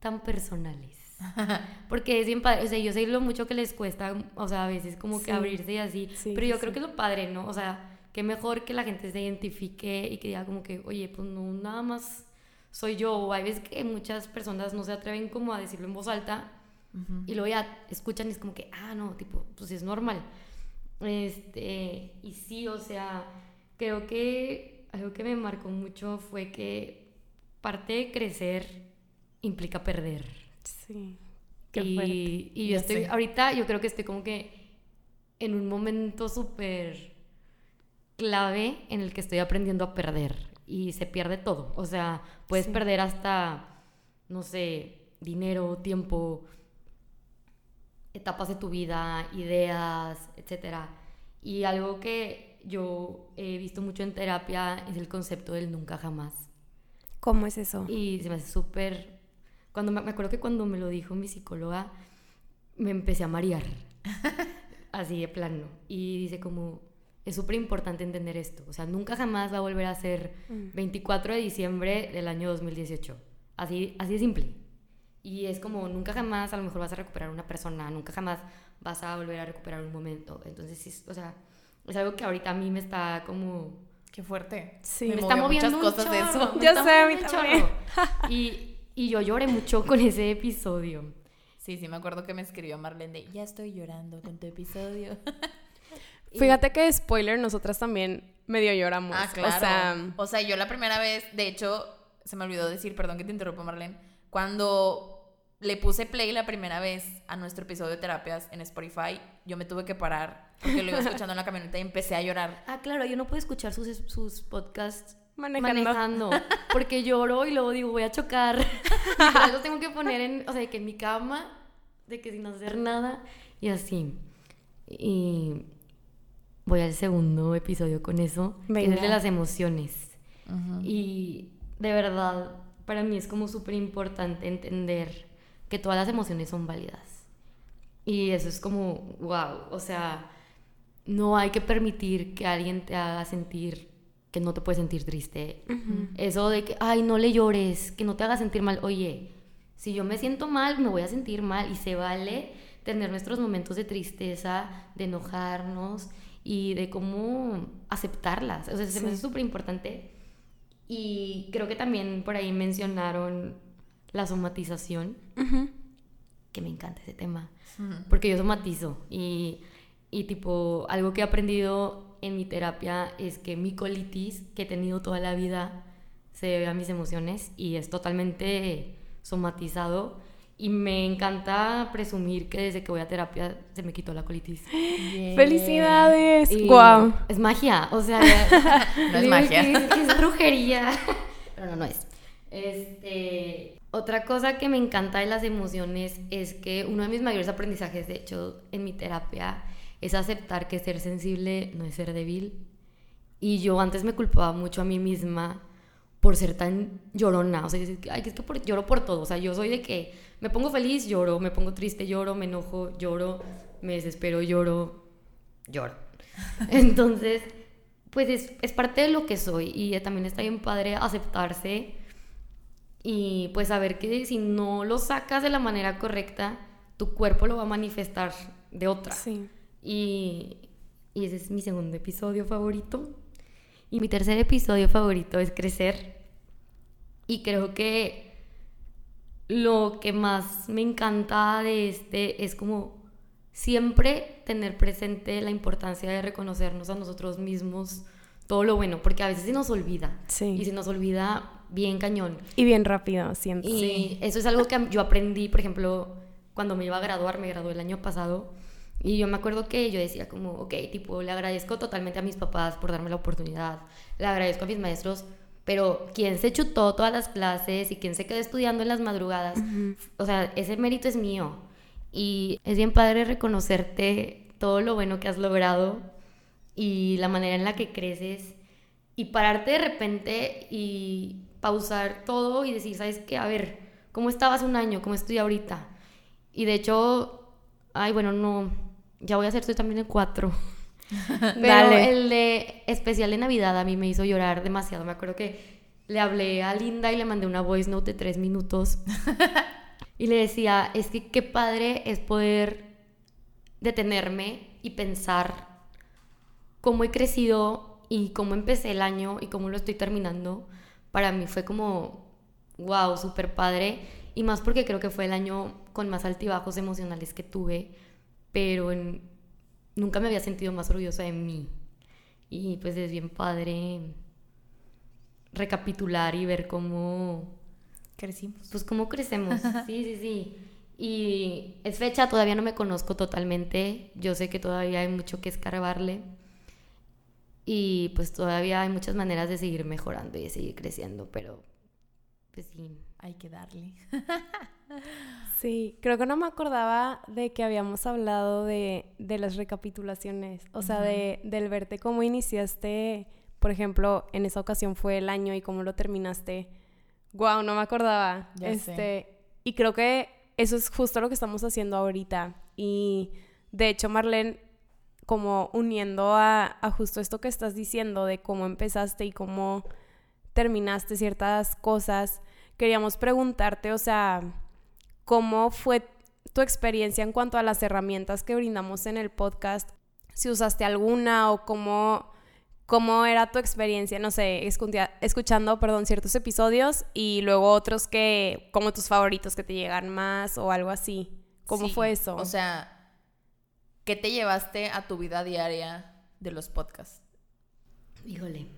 Speaker 3: tan personales. Porque es bien padre, o sea, yo sé lo mucho que les cuesta, o sea, a veces como que
Speaker 2: Sí.
Speaker 3: abrirse y así,
Speaker 2: Sí,
Speaker 3: pero yo
Speaker 2: sí,
Speaker 3: creo que es lo padre, ¿no? O sea, que mejor que la gente se identifique y que diga como que, oye, pues no, nada más soy yo, o hay veces que muchas personas no se atreven como a decirlo en voz alta
Speaker 1: Ujú.
Speaker 3: y luego ya escuchan y es como que, ah, no, tipo, pues es normal. Este, y sí, o sea, creo que algo que me marcó mucho fue que parte de crecer implica perder.
Speaker 2: Sí. Qué
Speaker 3: y, y yo
Speaker 1: Ya
Speaker 3: estoy,
Speaker 1: sé.
Speaker 3: ahorita yo creo que estoy como que en un momento súper clave en el que estoy aprendiendo a perder y se pierde todo. O sea, puedes
Speaker 2: Sí.
Speaker 3: perder hasta, no sé, dinero, tiempo, etapas de tu vida, ideas, etcétera. Y algo que yo he visto mucho en terapia es el concepto del nunca jamás.
Speaker 2: ¿Cómo es eso?
Speaker 3: Y se me hace súper... Cuando me, me acuerdo que cuando me lo dijo mi psicóloga, me empecé a marear. Así de plano. Y dice como, es súper importante entender esto. O sea, nunca jamás va a volver a ser
Speaker 2: Mm.
Speaker 3: 24 de diciembre del año 2018. Así, así de simple. Y es como, nunca jamás a lo mejor vas a recuperar una persona, nunca jamás vas a volver a recuperar un momento. Entonces, sí, o sea, es algo que ahorita a mí me está como
Speaker 1: Qué fuerte.
Speaker 2: Sí.
Speaker 1: Me
Speaker 3: está moviendo
Speaker 1: muchas cosas de eso.
Speaker 3: me
Speaker 2: Ya
Speaker 3: está
Speaker 2: sé, a mí también.
Speaker 3: Y, y yo lloré mucho con ese episodio.
Speaker 1: Sí, sí, me acuerdo que me escribió Marlene de, ya estoy llorando con tu episodio.
Speaker 3: Y-
Speaker 2: Fíjate que spoiler, nosotras también medio lloramos.
Speaker 1: Ah, claro.
Speaker 2: O sea,
Speaker 1: yo la primera vez, de hecho, se me olvidó decir, perdón que te interrumpa, Marlene, cuando le puse play la primera vez a nuestro episodio de terapias en Spotify, yo me tuve que parar porque lo iba escuchando en la camioneta y empecé a llorar.
Speaker 3: Ah, claro, yo no puedo escuchar sus, sus podcasts
Speaker 2: Manejando.
Speaker 3: manejando. Porque lloro y luego digo, voy a chocar. tengo que poner en, o sea, de que en mi cama, de que sin hacer nada y así. Y voy al segundo episodio con eso, que es el de
Speaker 2: Venga.
Speaker 3: las emociones. Y de verdad, para mí es como súper importante entender que todas las emociones son válidas. Y eso es como, wow, o sea, no hay que permitir que alguien te haga sentir que no te puedes sentir triste. Eso de que, ay, no le llores, que no te haga sentir mal. Oye, si yo me siento mal, me voy a sentir mal y se vale tener nuestros momentos de tristeza, de enojarnos y de cómo aceptarlas. O sea, se me hace súper importante. Y creo que también por ahí mencionaron la somatización, que me encanta ese tema, porque yo somatizo y, y tipo, algo que he aprendido en mi terapia es que mi colitis que he tenido toda la vida se debe a mis emociones y es totalmente somatizado y me encanta presumir que desde que voy a terapia se me quitó la colitis.
Speaker 2: ¡Felicidades!
Speaker 3: Y
Speaker 2: ¡Guau!
Speaker 3: Es magia, o sea,
Speaker 1: No es magia.
Speaker 3: que- que es brujería. Pero no, no es. Este, otra cosa que me encanta de las emociones es que uno de mis mayores aprendizajes, de hecho, en mi terapia, es aceptar que ser sensible no es ser débil. Y yo antes me culpaba mucho a mí misma por ser tan llorona. O sea, que, ay, es que por- lloro por todo. O sea, yo soy de que me pongo feliz, lloro, me pongo triste, lloro, me enojo, lloro, me desespero, lloro, lloro. Entonces, pues es, es parte de lo que soy y también está bien padre aceptarse y pues saber que si no lo sacas de la manera correcta, tu cuerpo lo va a manifestar de otra.
Speaker 2: Sí.
Speaker 3: Y, y ese es mi segundo episodio favorito. Y mi tercer episodio favorito es crecer. Y creo que lo que más me encanta de este es como siempre tener presente la importancia de reconocernos a nosotros mismos todo lo bueno, porque a veces se nos olvida.
Speaker 2: Sí.
Speaker 3: Y se nos olvida bien cañón.
Speaker 2: Y bien rápido, siento.
Speaker 3: Y eso es algo que yo aprendí, por ejemplo, cuando me iba a graduar, me gradué el año pasado. Y yo me acuerdo que yo decía como, ok, tipo, le agradezco totalmente a mis papás por darme la oportunidad, le agradezco a mis maestros, pero quien se chutó todas las clases y quien se quedó estudiando en las madrugadas, o sea, ese mérito es mío. Y es bien padre reconocerte todo lo bueno que has logrado y la manera en la que creces y pararte de repente y pausar todo y decir, ¿sabes qué? A ver, ¿cómo estaba hace un año? ¿Cómo estoy ahorita? Y de hecho, ay, bueno, no, ya voy a hacer estoy también en cuatro. Pero
Speaker 2: Dale.
Speaker 3: el de especial de Navidad a mí me hizo llorar demasiado. Me acuerdo que le hablé a Linda y le mandé una voice note de tres minutos. y le decía, es que qué padre es poder detenerme y pensar cómo he crecido y cómo empecé el año y cómo lo estoy terminando. Para mí fue como, wow, súper padre. Y más porque creo que fue el año con más altibajos emocionales que tuve, pero en- nunca me había sentido más orgullosa de mí. Y pues es bien padre recapitular y ver cómo
Speaker 1: Crecimos.
Speaker 3: pues cómo crecemos. Sí, sí, sí. Y es fecha, todavía no me conozco totalmente. Yo sé que todavía hay mucho que escarbarle. Y pues todavía hay muchas maneras de seguir mejorando y de seguir creciendo, pero pues sí.
Speaker 1: Hay que darle.
Speaker 2: Sí, creo que no me acordaba de que habíamos hablado de, de las recapitulaciones, o sea, de, del verte cómo iniciaste, por ejemplo, en esa ocasión fue el año y cómo lo terminaste. Wow, no me acordaba.
Speaker 1: Ya
Speaker 2: este,
Speaker 1: sé.
Speaker 2: Y creo que eso es justo lo que estamos haciendo ahorita. Y de hecho, Marlene, como uniendo a, a justo esto que estás diciendo de cómo empezaste y cómo terminaste ciertas cosas, queríamos preguntarte, o sea, ¿cómo fue tu experiencia en cuanto a las herramientas que brindamos en el podcast? Si usaste alguna o cómo, cómo era tu experiencia, no sé, escucha- escuchando, perdón, ciertos episodios y luego otros que, como tus favoritos que te llegan más o algo así. ¿Cómo
Speaker 1: Sí,
Speaker 2: fue eso?
Speaker 1: O sea, ¿qué te llevaste a tu vida diaria de los podcasts?
Speaker 3: Híjole.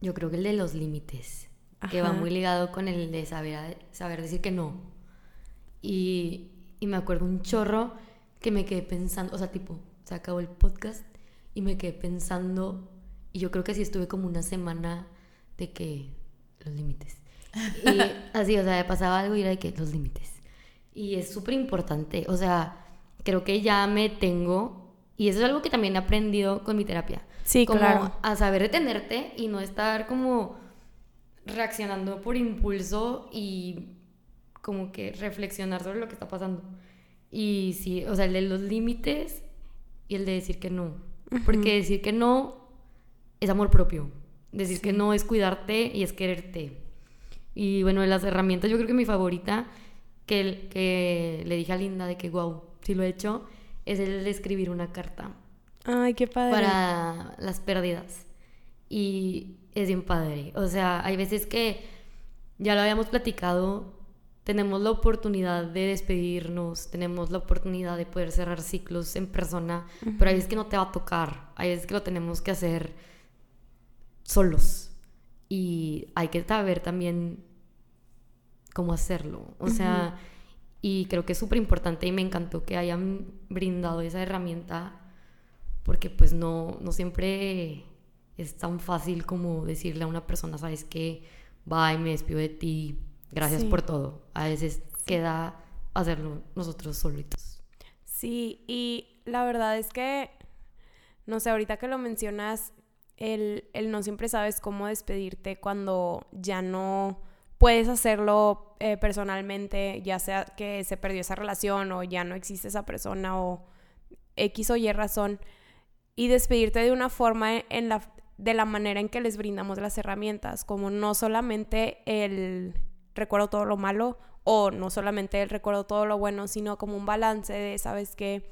Speaker 3: Yo creo que el de los límites, que va muy ligado con el de saber, saber decir que no. Y, y me acuerdo un chorro que me quedé pensando, o sea, tipo, se acabó el podcast y me quedé pensando, y yo creo que sí estuve como una semana de que los límites. Y así, o sea, pasaba algo y era de que los límites. Y es súper importante, o sea, creo que ya me tengo, y eso es algo que también he aprendido con mi terapia.
Speaker 2: Sí,
Speaker 3: como
Speaker 2: claro.
Speaker 3: a saber detenerte y no estar como reaccionando por impulso y como que reflexionar sobre lo que está pasando. Y sí, o sea, el de los límites y el de decir que no. Porque decir que no es amor propio. Decir que no es cuidarte y es quererte. Y bueno, de las herramientas, yo creo que mi favorita, que, el- que le dije a Linda de que, wow, si lo he hecho, es el escribir una carta
Speaker 2: Ay, qué padre.
Speaker 3: para las pérdidas. Y es bien padre. O sea, hay veces que ya lo habíamos platicado, tenemos la oportunidad de despedirnos, tenemos la oportunidad de poder cerrar ciclos en persona, pero hay veces que no te va a tocar, hay veces que lo tenemos que hacer solos. Y hay que saber también cómo hacerlo. O sea, y creo que es súper importante y me encantó que hayan brindado esa herramienta porque pues no, no siempre es tan fácil como decirle a una persona, sabes que, bye, me despido de ti, gracias
Speaker 2: Sí.
Speaker 3: por todo. A veces queda hacerlo nosotros solitos.
Speaker 2: Sí, y la verdad es que, no sé, ahorita que lo mencionas, el, el no siempre sabes cómo despedirte cuando ya no puedes hacerlo eh, personalmente, ya sea que se perdió esa relación o ya no existe esa persona o X o Y razón, y despedirte de una forma en la, de la manera en que les brindamos las herramientas, como no solamente el recuerdo todo lo malo o no solamente el recuerdo todo lo bueno, sino como un balance de, ¿sabes qué?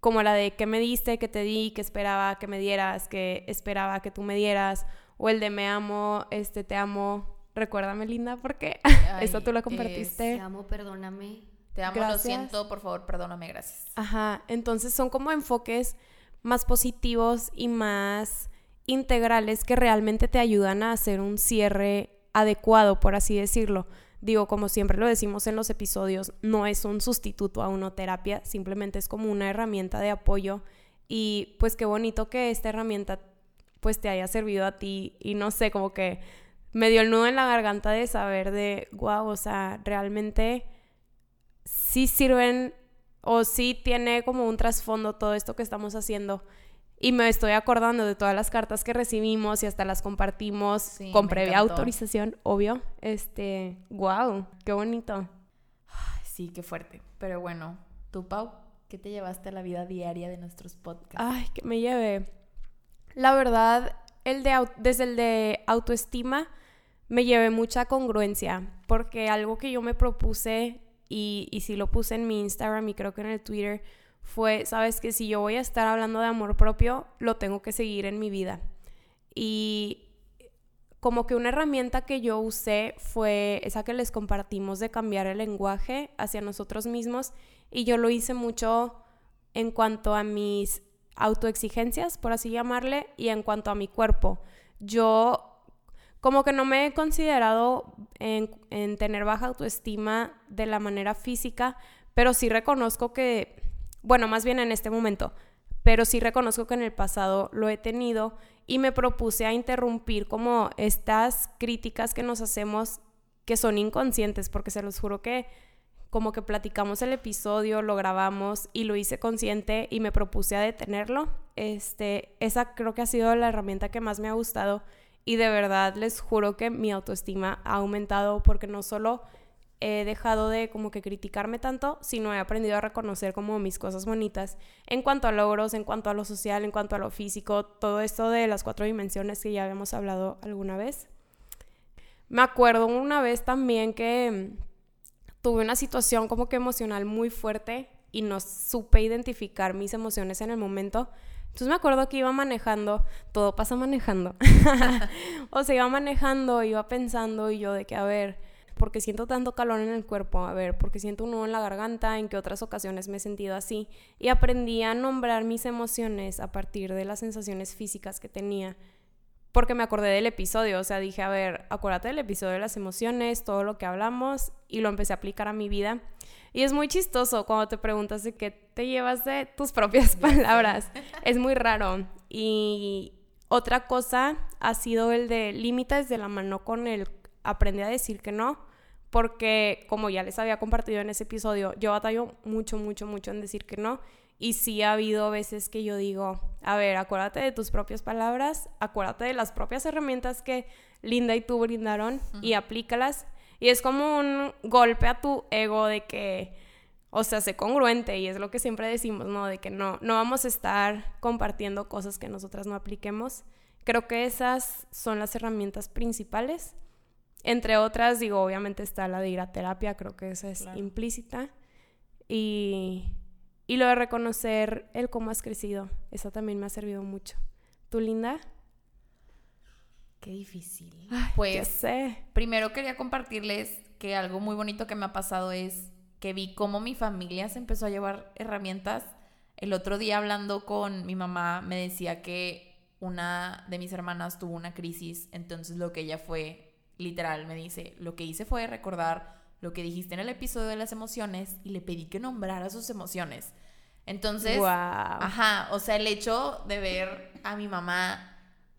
Speaker 2: Como la de que me diste, que te di, que esperaba que me dieras, que esperaba que tú me dieras, o el de me amo, este te amo. Recuérdame, linda, porque esto tú lo compartiste.
Speaker 3: Te amo, perdóname.
Speaker 1: Te amo,
Speaker 2: Gracias.
Speaker 1: lo siento, por favor, perdóname, gracias.
Speaker 2: Ajá, entonces son como enfoques más positivos y más integrales que realmente te ayudan a hacer un cierre adecuado, por así decirlo. Digo, como siempre lo decimos en los episodios, no es un sustituto a una terapia, simplemente es como una herramienta de apoyo y pues qué bonito que esta herramienta pues te haya servido a ti y no sé, como que me dio el nudo en la garganta de saber de, wow, o sea, realmente sí sirven o sí tiene como un trasfondo todo esto que estamos haciendo. Y me estoy acordando de todas las cartas que recibimos y hasta las compartimos
Speaker 1: Sí,
Speaker 2: con previa
Speaker 1: encantó.
Speaker 2: autorización, obvio. Este, wow, qué bonito.
Speaker 1: Ay, sí, qué fuerte. Pero bueno, tú, Pau, ¿qué te llevaste a la vida diaria de nuestros podcasts?
Speaker 2: Ay, que me lleve. La verdad, el de desde el de autoestima me llevé mucha congruencia, porque algo que yo me propuse y, y sí lo puse en mi Instagram y creo que en el Twitter fue, sabes que si yo voy a estar hablando de amor propio, lo tengo que seguir en mi vida. Y como que una herramienta que yo usé fue esa que les compartimos de cambiar el lenguaje hacia nosotros mismos y yo lo hice mucho en cuanto a mis autoexigencias, por así llamarle, y en cuanto a mi cuerpo. Yo como que no me he considerado en, en tener baja autoestima de la manera física, pero sí reconozco que, bueno, más bien en este momento, pero sí reconozco que en el pasado lo he tenido y me propuse a interrumpir como estas críticas que nos hacemos que son inconscientes, porque se los juro que como que platicamos el episodio, lo grabamos y lo hice consciente y me propuse a detenerlo. Este, esa creo que ha sido la herramienta que más me ha gustado y de verdad les juro que mi autoestima ha aumentado porque no solo he dejado de como que criticarme tanto, sino he aprendido a reconocer como mis cosas bonitas en cuanto a logros, en cuanto a lo social, en cuanto a lo físico, todo esto de las cuatro dimensiones que ya habíamos hablado alguna vez. Me acuerdo una vez también que mm, tuve una situación como que emocional muy fuerte y no supe identificar mis emociones en el momento. Entonces me acuerdo que iba manejando, todo pasa manejando. o sea, iba manejando, iba pensando y yo de que, a ver, porque siento tanto calor en el cuerpo, a ver, porque siento un nudo en la garganta, en que otras ocasiones me he sentido así. Y aprendí a nombrar mis emociones a partir de las sensaciones físicas que tenía. Porque me acordé del episodio, o sea, dije, a ver, acuérdate del episodio de las emociones, todo lo que hablamos, y lo empecé a aplicar a mi vida. Y es muy chistoso cuando te preguntas de qué te llevas de tus propias palabras. es muy raro. Y, Otra cosa ha sido el de límites de la mano con el aprende a decir que no, porque como ya les había compartido en ese episodio, yo batallo mucho, mucho, mucho en decir que no. Y sí ha habido veces que yo digo, a ver, acuérdate de tus propias palabras, acuérdate de las propias herramientas que Linda y tú brindaron y aplícalas. Y es como un golpe a tu ego de que, o sea, sé congruente y es lo que siempre decimos, ¿no? De que no, no vamos a estar compartiendo cosas que nosotras no apliquemos. Creo que esas son las herramientas principales. Entre otras, digo, obviamente está la de ir a terapia, creo que esa es implícita. Y, y lo de reconocer el cómo has crecido, eso también me ha servido mucho. ¿Tú, Linda?
Speaker 1: Qué difícil.
Speaker 2: pues sé.
Speaker 1: primero quería compartirles que algo muy bonito que me ha pasado es que vi cómo mi familia se empezó a llevar herramientas. El otro día hablando con mi mamá me decía que una de mis hermanas tuvo una crisis, entonces lo que ella fue, literal, me dice, lo que hice fue recordar lo que dijiste en el episodio de las emociones y le pedí que nombrara sus emociones. Entonces, ajá, o sea, el hecho de ver a mi mamá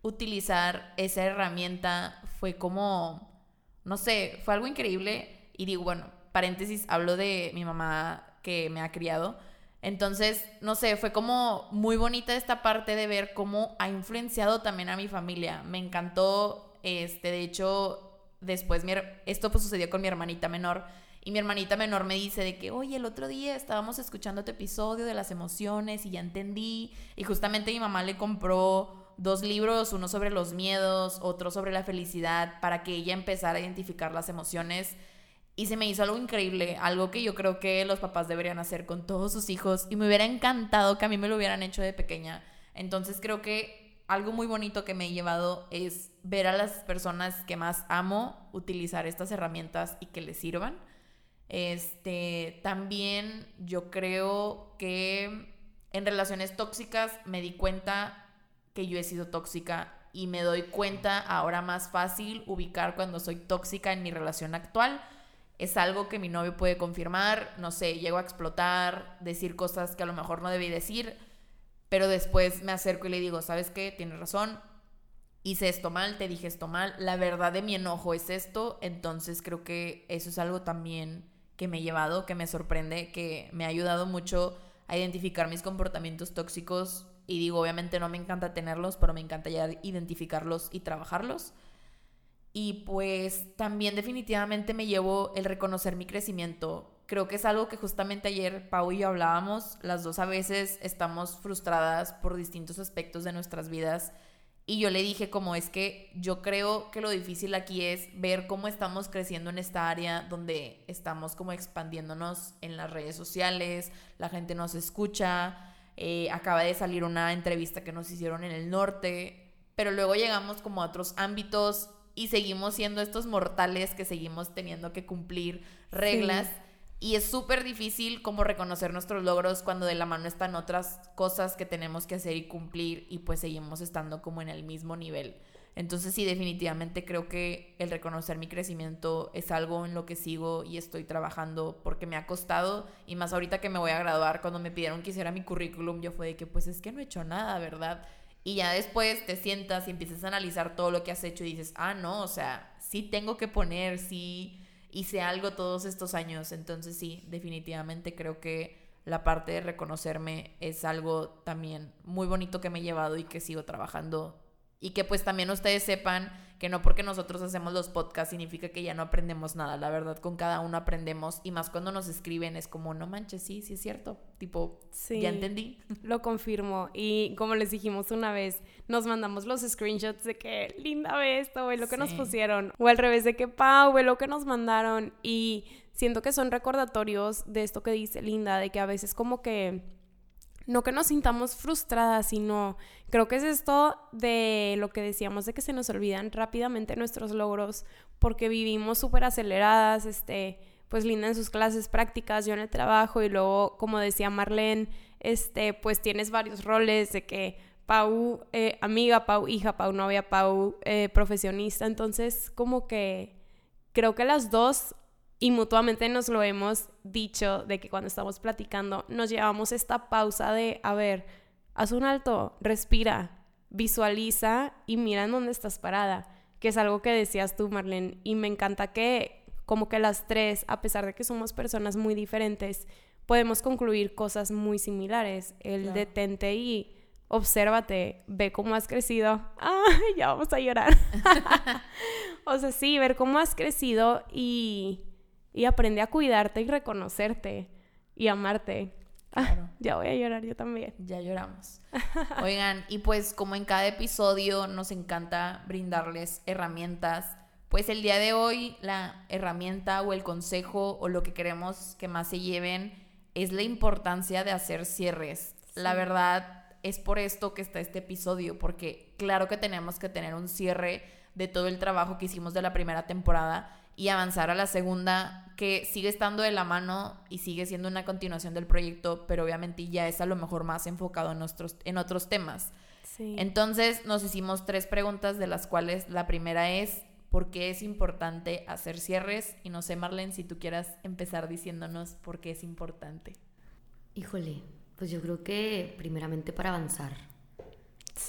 Speaker 1: utilizar esa herramienta fue como, no sé, fue algo increíble. Y digo, bueno, paréntesis, hablo de mi mamá que me ha criado. Entonces, no sé, fue como muy bonita esta parte de ver cómo ha influenciado también a mi familia. Me encantó, este, de hecho, después, esto pues sucedió con mi hermanita menor. Y mi hermanita menor me dice de que, oye, el otro día estábamos escuchando tu episodio de las emociones y ya entendí. Y justamente mi mamá le compró dos libros, uno sobre los miedos, otro sobre la felicidad, para que ella empezara a identificar las emociones. Y se me hizo algo increíble, algo que yo creo que los papás deberían hacer con todos sus hijos. Y me hubiera encantado que a mí me lo hubieran hecho de pequeña. Entonces creo que algo muy bonito que me he llevado es ver a las personas que más amo utilizar estas herramientas y que les sirvan. Este, también yo creo que en relaciones tóxicas me di cuenta que yo he sido tóxica y me doy cuenta ahora más fácil ubicar cuando soy tóxica en mi relación actual. Es algo que mi novio puede confirmar, no sé, llego a explotar, decir cosas que a lo mejor no debí decir, pero después me acerco y le digo, ¿sabes qué? Tienes razón, hice esto mal, te dije esto mal, la verdad de mi enojo es esto, entonces creo que eso es algo también que me he llevado, que me sorprende, que me ha ayudado mucho a identificar mis comportamientos tóxicos y digo, obviamente no me encanta tenerlos, pero me encanta ya identificarlos y trabajarlos. Y pues también definitivamente me llevo el reconocer mi crecimiento. Creo que es algo que justamente ayer Pau y yo hablábamos. Las dos a veces estamos frustradas por distintos aspectos de nuestras vidas. Y yo le dije como es que yo creo que lo difícil aquí es ver cómo estamos creciendo en esta área donde estamos como expandiéndonos en las redes sociales, la gente nos escucha, eh, acaba de salir una entrevista que nos hicieron en el norte, pero luego llegamos como a otros ámbitos y seguimos siendo estos mortales que seguimos teniendo que cumplir reglas. Y es súper difícil como reconocer nuestros logros cuando de la mano están otras cosas que tenemos que hacer y cumplir y pues seguimos estando como en el mismo nivel. Entonces sí, definitivamente creo que el reconocer mi crecimiento es algo en lo que sigo y estoy trabajando porque me ha costado y más ahorita que me voy a graduar, cuando me pidieron que hiciera mi currículum, yo fue de que pues es que no he hecho nada, ¿verdad? Y ya después te sientas y empiezas a analizar todo lo que has hecho y dices, ah, no, o sea, sí tengo que poner, sí hice algo todos estos años. Entonces sí, definitivamente creo que la parte de reconocerme es algo también muy bonito que me he llevado y que sigo trabajando y que pues también ustedes sepan que no porque nosotros hacemos los podcasts significa que ya no aprendemos nada. La verdad, con cada uno aprendemos y más cuando nos escriben es como, no manches, sí, sí es cierto. Tipo, sí, ya entendí.
Speaker 2: Lo confirmo. Y como les dijimos una vez, nos mandamos los screenshots de que linda ve esto, ve lo que nos pusieron. O al revés de que, Pau, ve lo que nos mandaron. Y siento que son recordatorios de esto que dice Linda, de que a veces como que no que nos sintamos frustradas, sino creo que es esto de lo que decíamos de que se nos olvidan rápidamente nuestros logros porque vivimos súper aceleradas, este, pues Linda en sus clases prácticas, yo en el trabajo y luego, como decía Marlene, este, pues tienes varios roles de que Pau eh, amiga, Pau hija, Pau novia, Pau eh, profesionista, entonces como que creo que las dos y mutuamente nos lo hemos dicho de que cuando estamos platicando nos llevamos esta pausa de, a ver, haz un alto, respira, visualiza y mira en dónde estás parada, que es algo que decías tú, Marlene, y me encanta que como que las tres, a pesar de que somos personas muy diferentes, podemos concluir cosas muy similares. El detente y obsérvate, ve cómo has crecido. ¡Ay, ya vamos a llorar! o sea, sí, ver cómo has crecido y, y aprende a cuidarte y reconocerte y amarte. Ah, ya voy a llorar yo también.
Speaker 1: Ya lloramos. Oigan, y pues como en cada episodio nos encanta brindarles herramientas, pues el día de hoy la herramienta o el consejo o lo que queremos que más se lleven es la importancia de hacer cierres. La verdad es por esto que está este episodio, porque claro que tenemos que tener un cierre de todo el trabajo que hicimos de la primera temporada y avanzar a la segunda, que sigue estando de la mano y sigue siendo una continuación del proyecto, pero obviamente ya es a lo mejor más enfocado en, nuestros, en otros temas. Entonces nos hicimos tres preguntas, de las cuales la primera es, ¿por qué es importante hacer cierres? Y no sé, Marlene, si tú quieras empezar diciéndonos por qué es importante.
Speaker 3: Híjole, pues yo creo que primeramente para avanzar.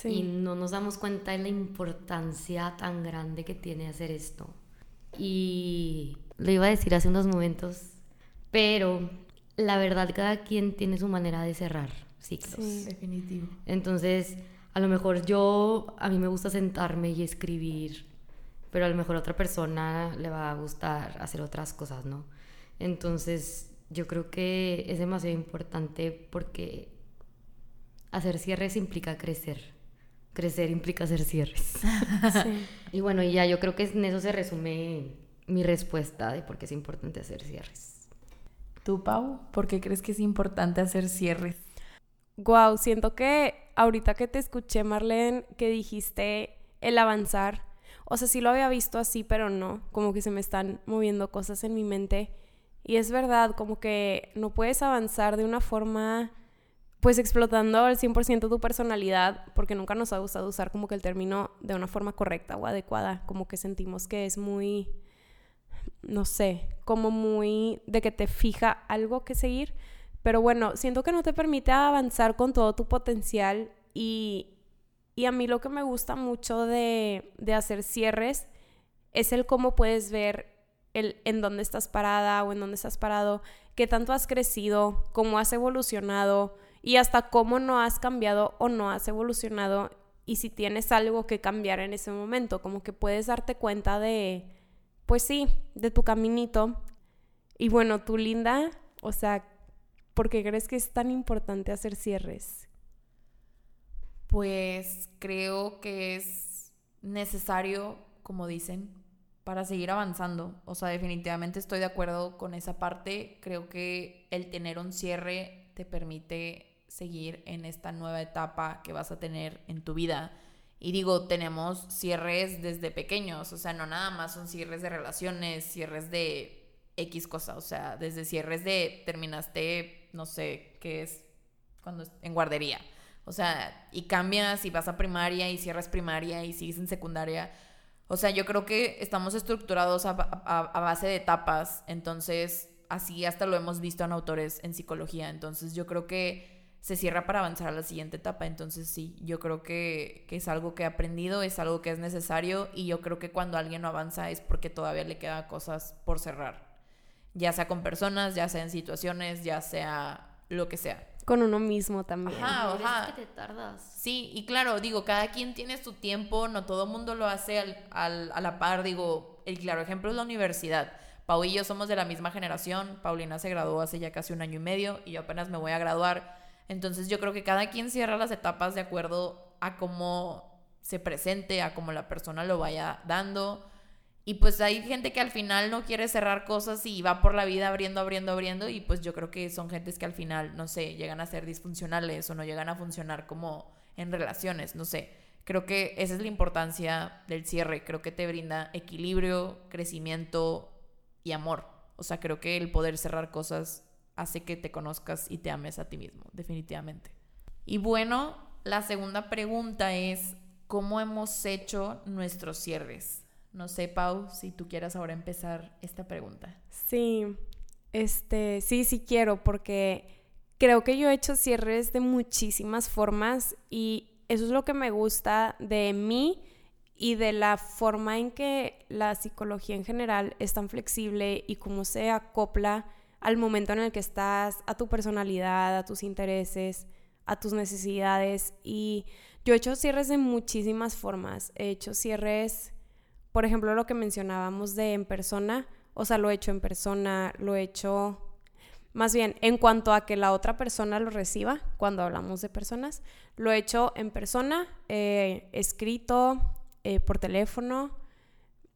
Speaker 3: Y no nos damos cuenta de la importancia tan grande que tiene hacer esto. Y lo iba a decir hace unos momentos, pero la verdad cada quien tiene su manera de cerrar ciclos.
Speaker 1: Sí, definitivo.
Speaker 3: Entonces, a lo mejor yo, a mí me gusta sentarme y escribir, pero a lo mejor a otra persona le va a gustar hacer otras cosas, ¿no? Entonces, yo creo que es demasiado importante porque hacer cierres implica crecer. Crecer implica hacer cierres. Y bueno, y ya yo creo que en eso se resume mi respuesta de por qué es importante hacer cierres.
Speaker 1: ¿Tú, Pau? ¿Por qué crees que es importante hacer cierres?
Speaker 2: Wow, siento que ahorita que te escuché, Marlene, que dijiste el avanzar, o sea, sí lo había visto así, pero no, como que se me están moviendo cosas en mi mente. Y es verdad, como que no puedes avanzar de una forma pues explotando al 100% tu personalidad, porque nunca nos ha gustado usar como que el término de una forma correcta o adecuada, como que sentimos que es muy, no sé, como muy de que te fija algo que seguir, pero bueno, siento que no te permite avanzar con todo tu potencial y, y a mí lo que me gusta mucho de, de hacer cierres es el cómo puedes ver el en dónde estás parada o en dónde estás parado, qué tanto has crecido, cómo has evolucionado, y hasta cómo no has cambiado o no has evolucionado y si tienes algo que cambiar en ese momento, como que puedes darte cuenta de, pues sí, de tu caminito. Y bueno, tú linda, o sea, ¿por qué crees que es tan importante hacer cierres?
Speaker 1: Pues creo que es necesario, como dicen, para seguir avanzando. O sea, definitivamente estoy de acuerdo con esa parte. Creo que el tener un cierre te permite seguir en esta nueva etapa que vas a tener en tu vida. Y digo, tenemos cierres desde pequeños, o sea, no nada más son cierres de relaciones, cierres de X cosa, o sea, desde cierres de terminaste, no sé, qué es cuando en guardería. O sea, y cambias y vas a primaria y cierras primaria y sigues en secundaria. O sea, yo creo que estamos estructurados a, a base de etapas, entonces así hasta lo hemos visto en autores en psicología, entonces yo creo que se cierra para avanzar a la siguiente etapa. Entonces sí, yo creo que, es algo que he aprendido, es algo que es necesario y yo creo que cuando alguien no avanza es porque todavía le quedan cosas por cerrar. Ya sea con personas, ya sea en situaciones, ya sea lo que sea.
Speaker 2: Con uno mismo también.
Speaker 1: Ajá,
Speaker 3: ajá. que te tardas.
Speaker 1: Sí, y claro, digo, cada quien tiene su tiempo, no todo el mundo lo hace al, a la par. Digo, el claro ejemplo es la universidad. Pau y yo somos de la misma generación. Paulina se graduó hace ya casi un año y medio y yo apenas me voy a graduar. Entonces yo creo que cada quien cierra las etapas de acuerdo a cómo se presente, a cómo la persona lo vaya dando. Y pues hay gente que al final no quiere cerrar cosas y va por la vida abriendo, abriendo, abriendo. Y pues yo creo que son gentes que al final, no sé, llegan a ser disfuncionales o no llegan a funcionar como en relaciones, no sé. Creo que esa es la importancia del cierre. Creo que te brinda equilibrio, crecimiento y amor. O sea, creo que el poder cerrar cosas hace que te conozcas y te ames a ti mismo, definitivamente. Y bueno, la segunda pregunta es, ¿cómo hemos hecho nuestros cierres? No sé, Pau, si tú quieras ahora empezar esta pregunta.
Speaker 2: Sí, este, sí, sí quiero, porque creo que yo he hecho cierres de muchísimas formas y eso es lo que me gusta de mí y de la forma en que la psicología en general es tan flexible y cómo se acopla al momento en el que estás, a tu personalidad, a tus intereses, a tus necesidades. Y yo he hecho cierres de muchísimas formas. He hecho cierres, por ejemplo, lo que mencionábamos de en persona, o sea, lo he hecho en persona, lo he hecho más bien, en cuanto a que la otra persona lo reciba, cuando hablamos de personas, lo he hecho en persona, eh, escrito, eh, por teléfono.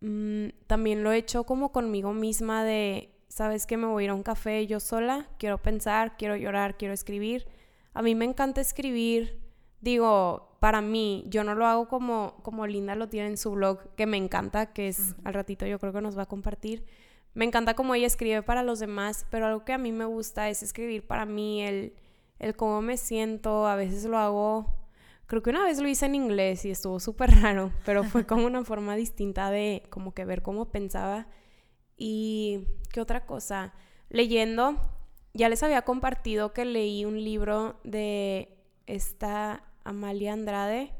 Speaker 2: Mm, también lo he hecho como conmigo misma de, ¿sabes que Me voy a ir a un café yo sola, quiero pensar, quiero llorar, quiero escribir. A mí me encanta escribir. Digo, para mí, yo no lo hago como, como Linda lo tiene en su blog, que me encanta, que es al ratito yo creo que nos va a compartir me encanta cómo ella escribe para los demás, pero algo que a mí me gusta es escribir para mí, el, el cómo me siento, a veces lo hago, creo que una vez lo hice en inglés y estuvo súper raro, pero fue como una forma distinta de como que ver cómo pensaba. Y qué otra cosa, leyendo, ya les había compartido que leí un libro de esta Amalia Andrade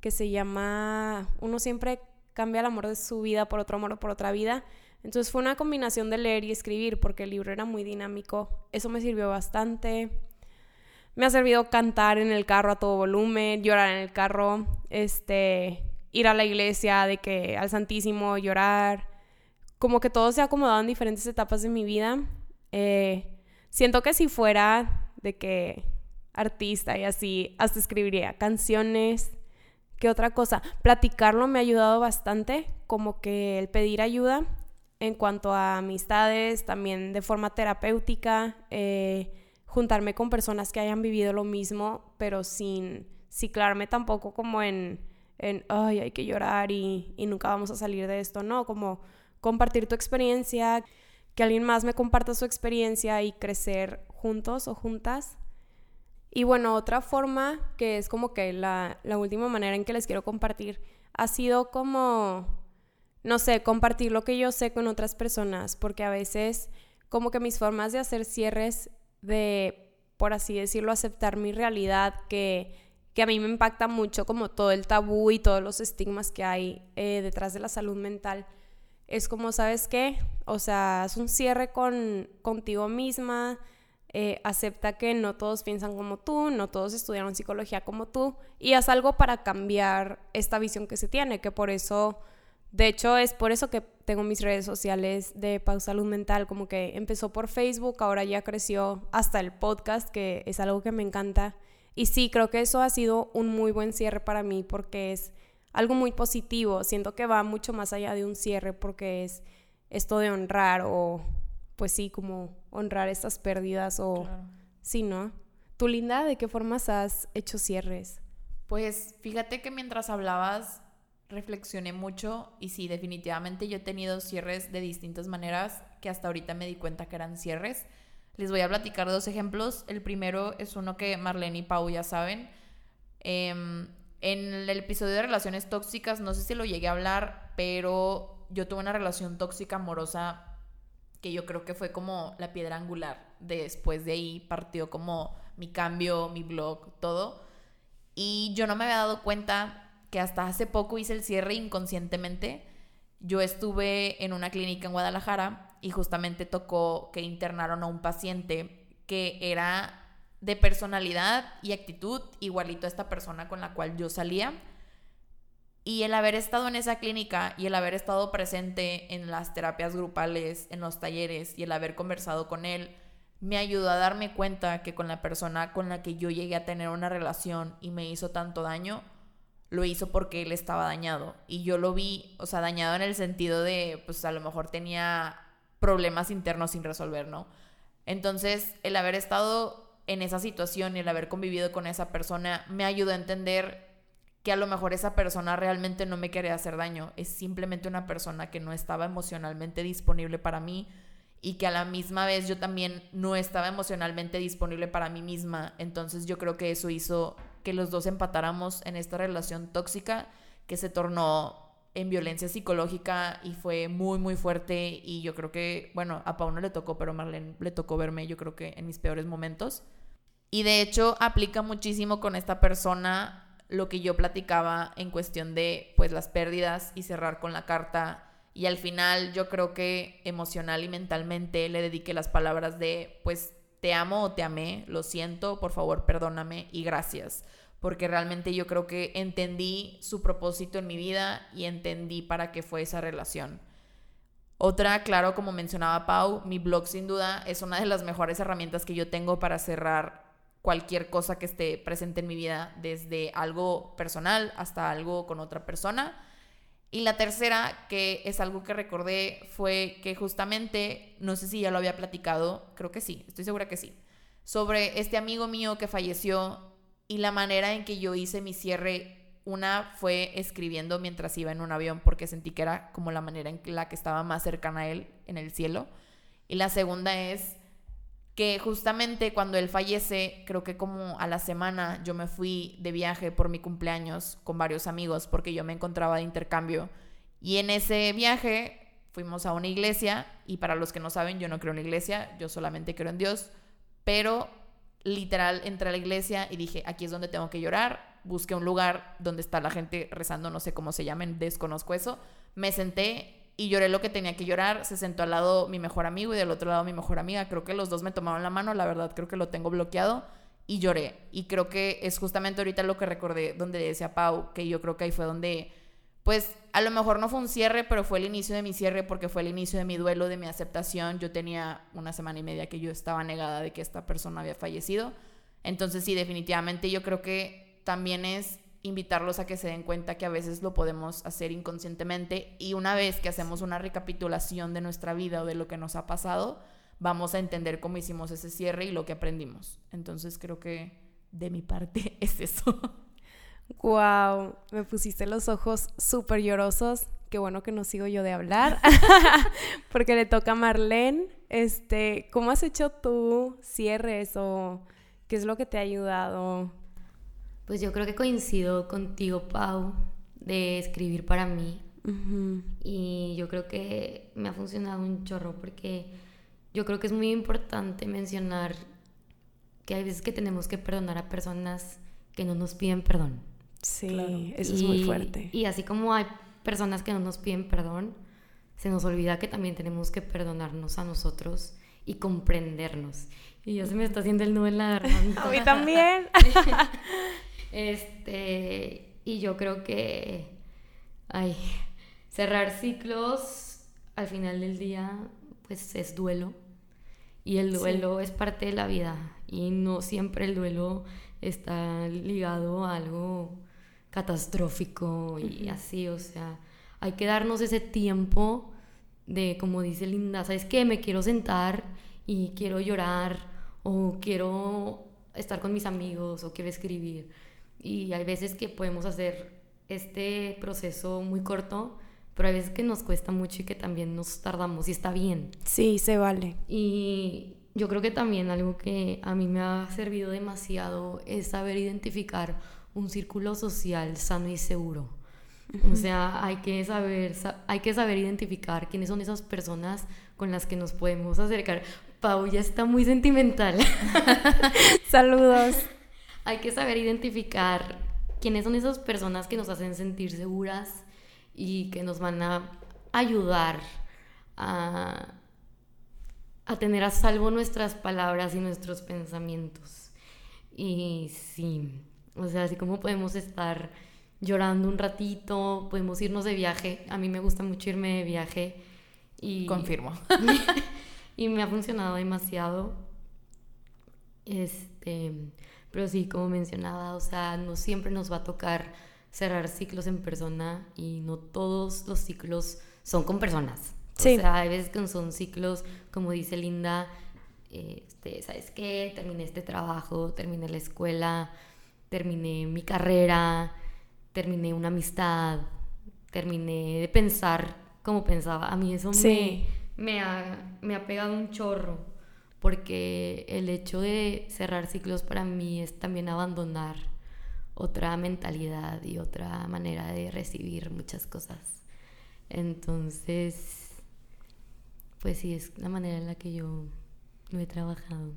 Speaker 2: que se llama Uno siempre cambia el amor de su vida por otro amor o por otra vida entonces fue una combinación de leer y escribir porque el libro era muy dinámico. Eso me sirvió bastante. Me ha servido cantar en el carro a todo volumen, llorar en el carro, este, ir a la iglesia, de que al Santísimo llorar. Como que todo se ha acomodado en diferentes etapas de mi vida. Eh, siento que si fuera de que artista y así, hasta escribiría canciones. ¿Qué otra cosa? Platicarlo me ha ayudado bastante, como que el pedir ayuda en cuanto a amistades, también de forma terapéutica, eh, juntarme con personas que hayan vivido lo mismo, pero sin ciclarme tampoco como en, en ay, hay que llorar y, y nunca vamos a salir de esto, no, como compartir tu experiencia, que alguien más me comparta su experiencia y crecer juntos o juntas. Y bueno, otra forma que es como que la, la última manera en que les quiero compartir ha sido como no sé, compartir lo que yo sé con otras personas, porque a veces como que mis formas de hacer cierres, de, por así decirlo, aceptar mi realidad, que, que a mí me impacta mucho como todo el tabú y todos los estigmas que hay eh, detrás de la salud mental, es como, ¿sabes qué? O sea, es un cierre con, contigo misma, eh, acepta que no todos piensan como tú, no todos estudiaron psicología como tú, y haz algo para cambiar esta visión que se tiene, que por eso de hecho, es por eso que tengo mis redes sociales de Pausa Salud Mental, como que empezó por Facebook, ahora ya creció hasta el podcast, que es algo que me encanta. Y sí, creo que eso ha sido un muy buen cierre para mí porque es algo muy positivo. Siento que va mucho más allá de un cierre porque es esto de honrar o, pues sí, como honrar estas pérdidas o, sí, ¿no? ¿Tú, Linda, de qué formas has hecho cierres?
Speaker 1: Pues fíjate que mientras hablabas reflexioné mucho y sí, definitivamente yo he tenido cierres de distintas maneras que hasta ahorita me di cuenta que eran cierres. Les voy a platicar dos ejemplos. El primero es uno que Marlene y Pau ya saben. Em, en el episodio de relaciones tóxicas, no sé si lo llegué a hablar, pero yo tuve una relación tóxica amorosa que yo creo que fue como la piedra angular. Después de ahí partió como mi cambio, mi blog, todo. Y yo no me había dado cuenta que hasta hace poco hice el cierre inconscientemente. Yo estuve en una clínica en Guadalajara y justamente tocó que internaron a un paciente que era de personalidad y actitud igualito a esta persona con la cual yo salía. Y el haber estado en esa clínica y el haber estado presente en las terapias grupales, en los talleres y el haber conversado con él, me ayudó a darme cuenta que con la persona con la que yo llegué a tener una relación y me hizo tanto daño, lo hizo porque él estaba dañado. Y yo lo vi, o sea, dañado en el sentido de, pues a lo mejor tenía problemas internos sin resolver, ¿no? Entonces, el haber estado en esa situación y el haber convivido con esa persona me ayudó a entender que a lo mejor esa persona realmente no me quería hacer daño, es simplemente una persona que no estaba emocionalmente disponible para mí y que a la misma vez yo también no estaba emocionalmente disponible para mí misma. Entonces yo creo que eso hizo que los dos empatáramos en esta relación tóxica que se tornó en violencia psicológica y fue muy, muy fuerte. Y yo creo que, bueno, a Pau no le tocó, pero a Marlene le tocó verme, yo creo que en mis peores momentos. Y de hecho aplica muchísimo con esta persona lo que yo platicaba en cuestión de pues las pérdidas y cerrar con la carta y al final yo creo que emocional y mentalmente le dediqué las palabras de pues te amo o te amé, lo siento, por favor perdóname y gracias, porque realmente yo creo que entendí su propósito en mi vida y entendí para qué fue esa relación. Otra, claro, como mencionaba Pau, mi blog sin duda es una de las mejores herramientas que yo tengo para cerrar cualquier cosa que esté presente en mi vida, desde algo personal hasta algo con otra persona. Y la tercera, que es algo que recordé, fue que justamente, no sé si ya lo había platicado, creo que sí, estoy segura que sí, sobre este amigo mío que falleció y la manera en que yo hice mi cierre. Una fue escribiendo mientras iba en un avión porque sentí que era como la manera en la que estaba más cercana a él en el cielo. Y la segunda es que justamente cuando él fallece, creo que como a la semana yo me fui de viaje por mi cumpleaños con varios amigos porque yo me encontraba de intercambio. Y en ese viaje fuimos a una iglesia y para los que no saben, yo no creo en la iglesia, yo solamente creo en Dios, pero literal entré a la iglesia y dije, aquí es donde tengo que llorar, busqué un lugar donde está la gente rezando, no sé cómo se llamen, desconozco eso, me senté y lloré lo que tenía que llorar. Se sentó al lado mi mejor amigo y del otro lado mi mejor amiga. Creo que los dos me tomaron la mano, la verdad creo que lo tengo bloqueado y lloré. Y creo que es justamente ahorita lo que recordé donde decía Pau, que yo creo que ahí fue donde, pues a lo mejor no fue un cierre, pero fue el inicio de mi cierre porque fue el inicio de mi duelo, de mi aceptación. Yo tenía una semana y media que yo estaba negada de que esta persona había fallecido. Entonces sí, definitivamente yo creo que también es invitarlos a que se den cuenta que a veces lo podemos hacer inconscientemente y una vez que hacemos una recapitulación de nuestra vida o de lo que nos ha pasado, vamos a entender cómo hicimos ese cierre y lo que aprendimos. Entonces creo que de mi parte es eso.
Speaker 2: Wow, me pusiste los ojos súper llorosos. Qué bueno que no sigo yo de hablar, porque le toca a Marlene. Este, ¿cómo has hecho tú cierres o qué es lo que te ha ayudado?
Speaker 3: Pues yo creo que coincido contigo, Pau, de escribir para mí. Y yo creo que me ha funcionado un chorro porque yo creo que es muy importante mencionar que hay veces que tenemos que perdonar a personas que no nos piden perdón.
Speaker 2: Sí, eso es muy fuerte.
Speaker 3: Y así como hay personas que no nos piden perdón, se nos olvida que también tenemos que perdonarnos a nosotros y comprendernos. Y ya se me está haciendo el nudo en la garganta.
Speaker 2: A mí también.
Speaker 3: Este, y yo creo que, ay, cerrar ciclos al final del día, pues es duelo. Y el duelo es parte de la vida. Y no siempre el duelo está ligado a algo catastrófico y así, o sea, hay que darnos ese tiempo de, como dice Linda, ¿sabes qué? Me quiero sentar y quiero llorar o quiero estar con mis amigos o quiero escribir y hay veces que podemos hacer este proceso muy corto, pero hay veces que nos cuesta mucho y que también nos tardamos y está bien.
Speaker 2: Sí, se vale.
Speaker 3: Y yo creo que también algo que a mí me ha servido demasiado es saber identificar un círculo social sano y seguro. O sea, hay que saber, hay que saber identificar quiénes son esas personas con las que nos podemos acercar. Pau ya está muy sentimental.
Speaker 2: Saludos
Speaker 3: hay que saber identificar quiénes son esas personas que nos hacen sentir seguras y que nos van a ayudar a, a tener a salvo nuestras palabras y nuestros pensamientos. Y sí, o sea, así como podemos estar llorando un ratito, podemos irnos de viaje. A mí me gusta mucho irme de viaje y...
Speaker 1: Confirmo.
Speaker 3: y me ha funcionado demasiado. Este, pero sí, como mencionaba, o sea, no siempre nos va a tocar cerrar ciclos en persona y no todos los ciclos son con personas. Sí. O sea, hay veces que son ciclos, como dice Linda, este, ¿sabes qué? Terminé este trabajo, terminé la escuela, terminé mi carrera, terminé una amistad, terminé de pensar como pensaba. A mí eso me, me, ha, me ha pegado un chorro porque el hecho de cerrar ciclos para mí es también abandonar otra mentalidad y otra manera de recibir muchas cosas. Entonces, pues sí, es la manera en la que yo lo he trabajado.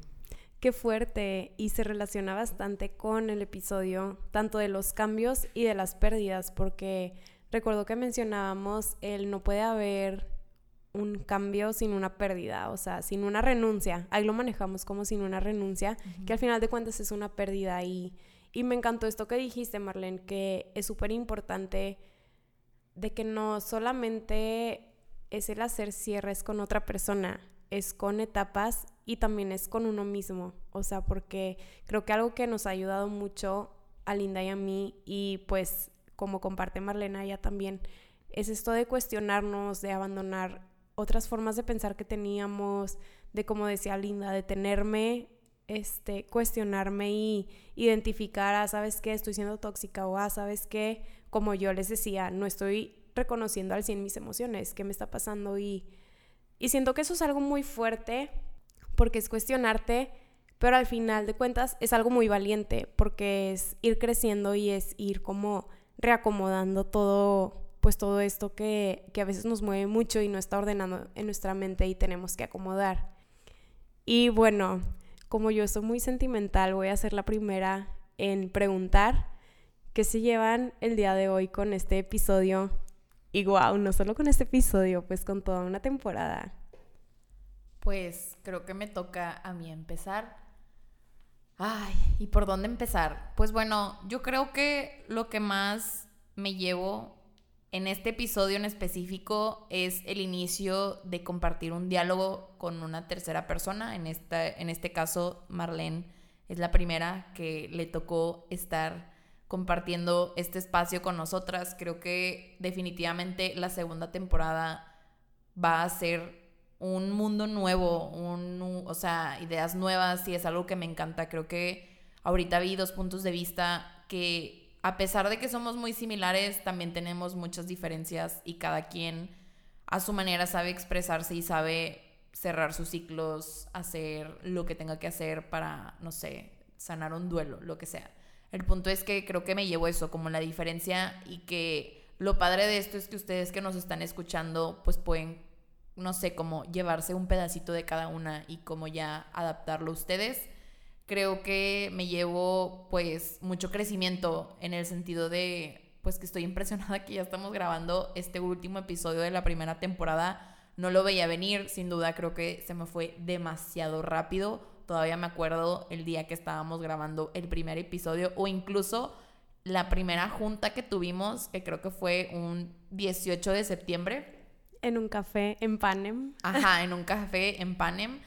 Speaker 2: Qué fuerte y se relaciona bastante con el episodio, tanto de los cambios y de las pérdidas, porque recuerdo que mencionábamos el no puede haber un cambio sin una pérdida, o sea, sin una renuncia. Ahí lo manejamos como sin una renuncia, que al final de cuentas es una pérdida y, y me encantó esto que dijiste, Marlene, que es súper importante de que no solamente es el hacer cierres con otra persona, es con etapas y también es con uno mismo. O sea, porque creo que algo que nos ha ayudado mucho a Linda y a mí, y pues como comparte Marlena ya también, es esto de cuestionarnos, de abandonar otras formas de pensar que teníamos, de como decía Linda, de tenerme, este, cuestionarme y identificar, ah, ¿sabes qué? Estoy siendo tóxica o, ah, ¿sabes qué? Como yo les decía, no estoy reconociendo al 100 mis emociones, qué me está pasando y y siento que eso es algo muy fuerte porque es cuestionarte, pero al final de cuentas es algo muy valiente porque es ir creciendo y es ir como reacomodando todo, pues todo esto que, que a veces nos mueve mucho y no está ordenado en nuestra mente y tenemos que acomodar. Y bueno, como yo soy muy sentimental, voy a ser la primera en preguntar qué se llevan el día de hoy con este episodio y wow, no solo con este episodio, pues con toda una temporada.
Speaker 1: Pues creo que me toca a mí empezar. Ay, ¿y por dónde empezar? Pues bueno, yo creo que lo que más me llevo en este episodio en específico es el inicio de compartir un diálogo con una tercera persona. En, esta, en este caso, Marlene es la primera que le tocó estar compartiendo este espacio con nosotras. Creo que definitivamente la segunda temporada va a ser un mundo nuevo, un, o sea, ideas nuevas y es algo que me encanta. Creo que ahorita vi dos puntos de vista que a pesar de que somos muy similares, también tenemos muchas diferencias y cada quien a su manera sabe expresarse y sabe cerrar sus ciclos, hacer lo que tenga que hacer para, no sé, sanar un duelo, lo que sea. El punto es que creo que me llevo eso como la diferencia y que lo padre de esto es que ustedes que nos están escuchando pues pueden, no sé, como llevarse un pedacito de cada una y como ya adaptarlo ustedes. Creo que me llevo pues mucho crecimiento en el sentido de pues que estoy impresionada que ya estamos grabando este último episodio de la primera temporada. No lo veía venir, sin duda creo que se me fue demasiado rápido Todavía me acuerdo el día que estábamos grabando el primer episodio o incluso la primera junta que tuvimos, que creo que fue un 18 de septiembre.
Speaker 2: En un café en Panem.
Speaker 1: Ajá, en un café en Panem.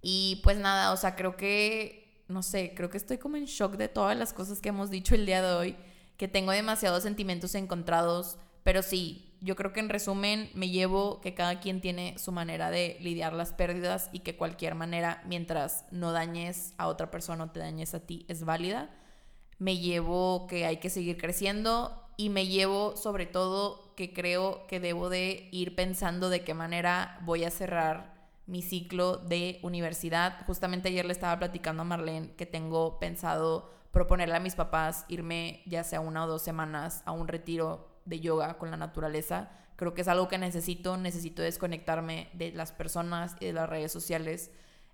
Speaker 1: Y pues nada, o sea, creo que, no sé, creo que estoy como en shock de todas las cosas que hemos dicho el día de hoy, que tengo demasiados sentimientos encontrados, pero sí, yo creo que en resumen me llevo que cada quien tiene su manera de lidiar las pérdidas y que cualquier manera, mientras no dañes a otra persona o te dañes a ti, es válida. Me llevo que hay que seguir creciendo y me llevo sobre todo que creo que debo de ir pensando de qué manera voy a cerrar mi ciclo de universidad. Justamente ayer le estaba platicando a Marlene que tengo pensado proponerle a mis papás irme ya sea una o dos semanas a un retiro de yoga con la naturaleza. Creo que es algo que necesito, necesito desconectarme de las personas y de las redes sociales.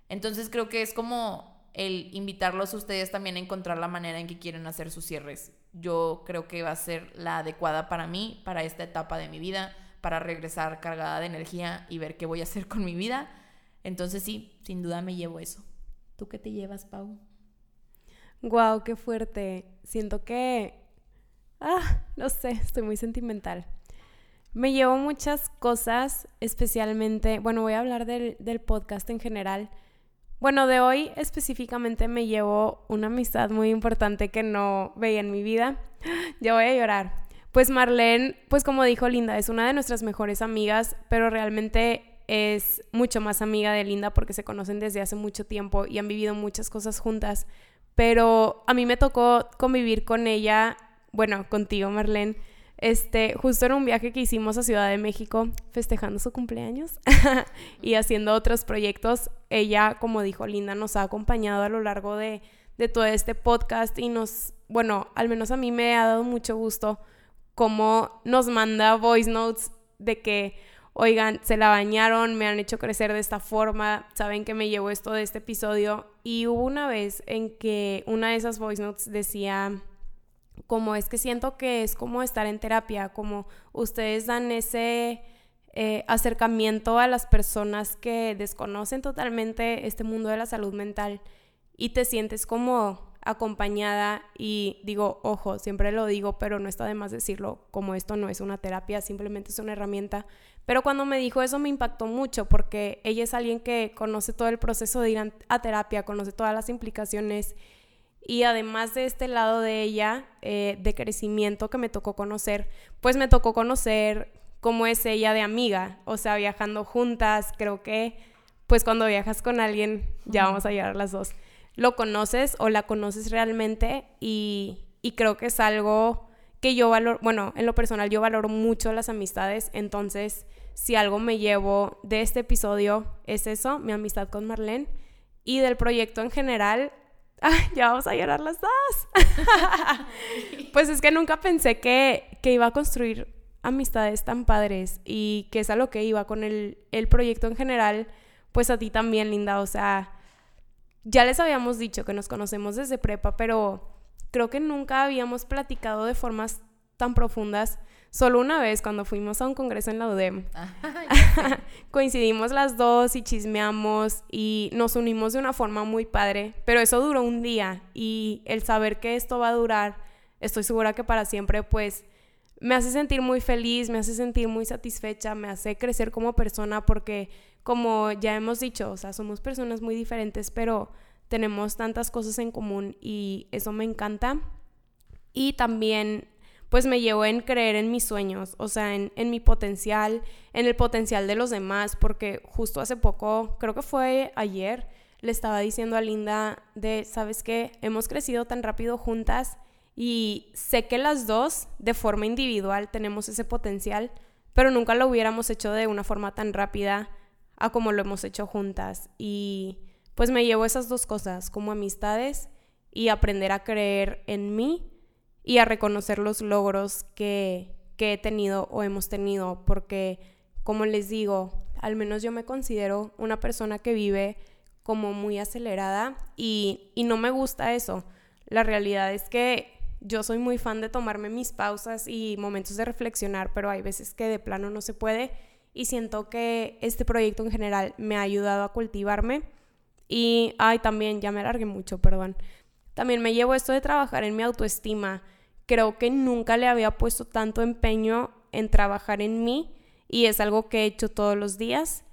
Speaker 1: Entonces creo que es como el invitarlos a ustedes también a encontrar la manera en que quieren hacer sus cierres. Yo creo que va a ser la adecuada para mí, para esta etapa de mi vida, para regresar cargada de energía y ver qué voy a hacer con mi vida. Entonces sí, sin duda me llevo eso. ¿Tú qué te llevas, Pau?
Speaker 2: Guau, qué fuerte. Siento que ah, no sé, estoy muy sentimental. Me llevo muchas cosas, especialmente, bueno, voy a hablar del, del podcast en general. Bueno, de hoy específicamente me llevo una amistad muy importante que no veía en mi vida. Ya voy a llorar. Pues Marlene, pues como dijo Linda, es una de nuestras mejores amigas, pero realmente es mucho más amiga de Linda porque se conocen desde hace mucho tiempo y han vivido muchas cosas juntas. Pero a mí me tocó convivir con ella bueno, contigo, Marlene, este, justo en un viaje que hicimos a Ciudad de México, festejando su cumpleaños y haciendo otros proyectos, ella, como dijo Linda, nos ha acompañado a lo largo de, de todo este podcast y nos, bueno, al menos a mí me ha dado mucho gusto cómo nos manda voice notes de que, oigan, se la bañaron, me han hecho crecer de esta forma, saben que me llevo esto de este episodio. Y hubo una vez en que una de esas voice notes decía, como es que siento que es como estar en terapia, como ustedes dan ese eh, acercamiento a las personas que desconocen totalmente este mundo de la salud mental y te sientes como acompañada y digo, ojo, siempre lo digo, pero no está de más decirlo, como esto no es una terapia, simplemente es una herramienta. Pero cuando me dijo eso me impactó mucho porque ella es alguien que conoce todo el proceso de ir a terapia, conoce todas las implicaciones y además de este lado de ella, eh, de crecimiento que me tocó conocer, pues me tocó conocer cómo es ella de amiga, o sea, viajando juntas, creo que pues cuando viajas con alguien, ya vamos a llegar las dos lo conoces o la conoces realmente y, creo que es algo que yo valoro, bueno, en lo personal yo valoro mucho las amistades, entonces si algo me llevo de este episodio es eso, mi amistad con Marlene y del proyecto en general. Ya vamos a llorar las dos. pues es que nunca pensé que, que, iba a construir amistades tan padres y que es a lo que iba con el, el proyecto en general. Pues a ti también, Linda. O sea, ya les habíamos dicho que nos conocemos desde prepa, pero creo que nunca habíamos platicado de formas tan profundas. Solo una vez cuando fuimos a un congreso en la UDEM. Coincidimos las dos y chismeamos y nos unimos de una forma muy padre, pero eso duró un día y el saber que esto va a durar, estoy segura que para siempre, pues me hace sentir muy feliz, me hace sentir muy satisfecha, me hace crecer como persona porque como ya hemos dicho, o sea, somos personas muy diferentes, pero tenemos tantas cosas en común y eso me encanta. Y también, pues me llevó en creer en mis sueños, o sea, en, en mi potencial, en el potencial de los demás, porque justo hace poco, creo que fue ayer, le estaba diciendo a Linda de, ¿sabes qué? Hemos crecido tan rápido juntas y sé que las dos, de forma individual, tenemos ese potencial, pero nunca lo hubiéramos hecho de una forma tan rápida a como lo hemos hecho juntas. Y pues me llevo esas dos cosas, como amistades y aprender a creer en mí y a reconocer los logros que, que he tenido o hemos tenido, porque como les digo, al menos yo me considero una persona que vive como muy acelerada y, y no me gusta eso. La realidad es que yo soy muy fan de tomarme mis pausas y momentos de reflexionar, pero hay veces que de plano no se puede y siento que este proyecto en general me ha ayudado a cultivarme y, ay, también, ya me alargué mucho, perdón. También me llevo esto de trabajar en mi autoestima. Creo que nunca le había puesto tanto empeño en trabajar en mí y es algo que he hecho todos los días.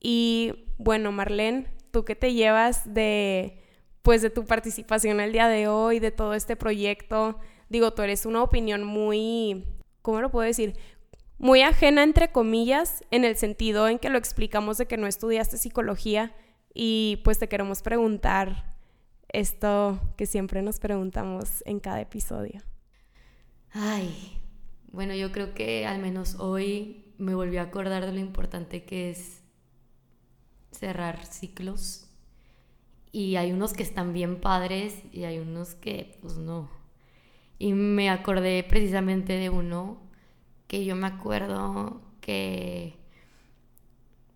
Speaker 2: Y bueno, Marlene, tú que te llevas de pues de tu participación el día de hoy, de todo este proyecto, digo, tú eres una opinión muy, ¿cómo lo puedo decir? muy ajena entre comillas, en el sentido en que lo explicamos de que no estudiaste psicología y pues te queremos preguntar esto que siempre nos preguntamos en cada episodio.
Speaker 3: Ay, bueno, yo creo que al menos hoy me volví a acordar de lo importante que es cerrar ciclos. Y hay unos que están bien padres y hay unos que pues no. Y me acordé precisamente de uno que yo me acuerdo que,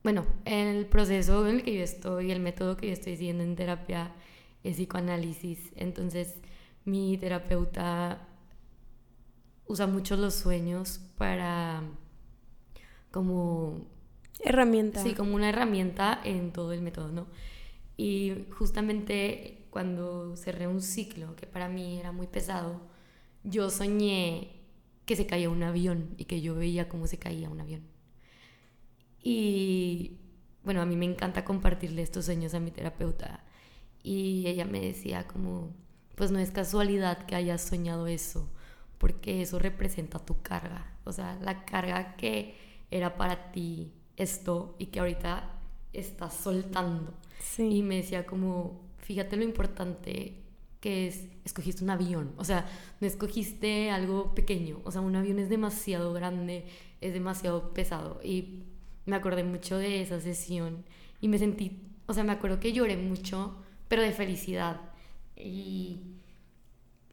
Speaker 3: bueno, el proceso en el que yo estoy, el método que yo estoy siguiendo en terapia es psicoanálisis. Entonces, mi terapeuta usa mucho los sueños para como
Speaker 2: herramienta.
Speaker 3: Sí, como una herramienta en todo el método, ¿no? Y justamente cuando cerré un ciclo que para mí era muy pesado, yo soñé que se caía un avión y que yo veía cómo se caía un avión. Y bueno, a mí me encanta compartirle estos sueños a mi terapeuta y ella me decía como, pues no es casualidad que hayas soñado eso, porque eso representa tu carga, o sea, la carga que era para ti esto y que ahorita estás soltando. Y me decía como, fíjate lo importante que es, escogiste un avión, o sea, no escogiste algo pequeño, o sea, un avión es demasiado grande, es demasiado pesado y me acordé mucho de esa sesión y me sentí, o sea, me acuerdo que lloré mucho, pero de felicidad. Y,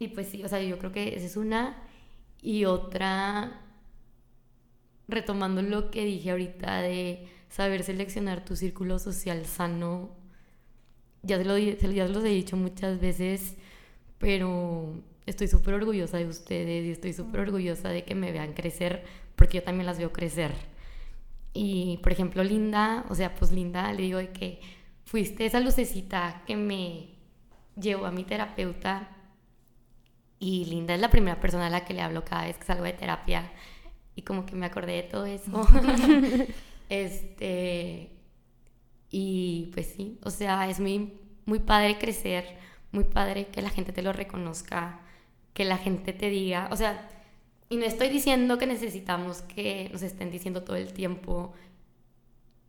Speaker 3: y pues sí, o sea, yo creo que esa es una y otra retomando lo que dije ahorita de saber seleccionar tu círculo social sano, ya se, lo, ya se los he dicho muchas veces, pero estoy súper orgullosa de ustedes y estoy súper orgullosa de que me vean crecer, porque yo también las veo crecer. Y, por ejemplo, Linda, o sea, pues Linda, le digo de que fuiste esa lucecita que me llevó a mi terapeuta y Linda es la primera persona a la que le hablo cada vez que salgo de terapia y como que me acordé de todo eso. este, y pues sí, o sea, es muy, muy padre crecer, muy padre que la gente te lo reconozca, que la gente te diga, o sea, y no estoy diciendo que necesitamos que nos estén diciendo todo el tiempo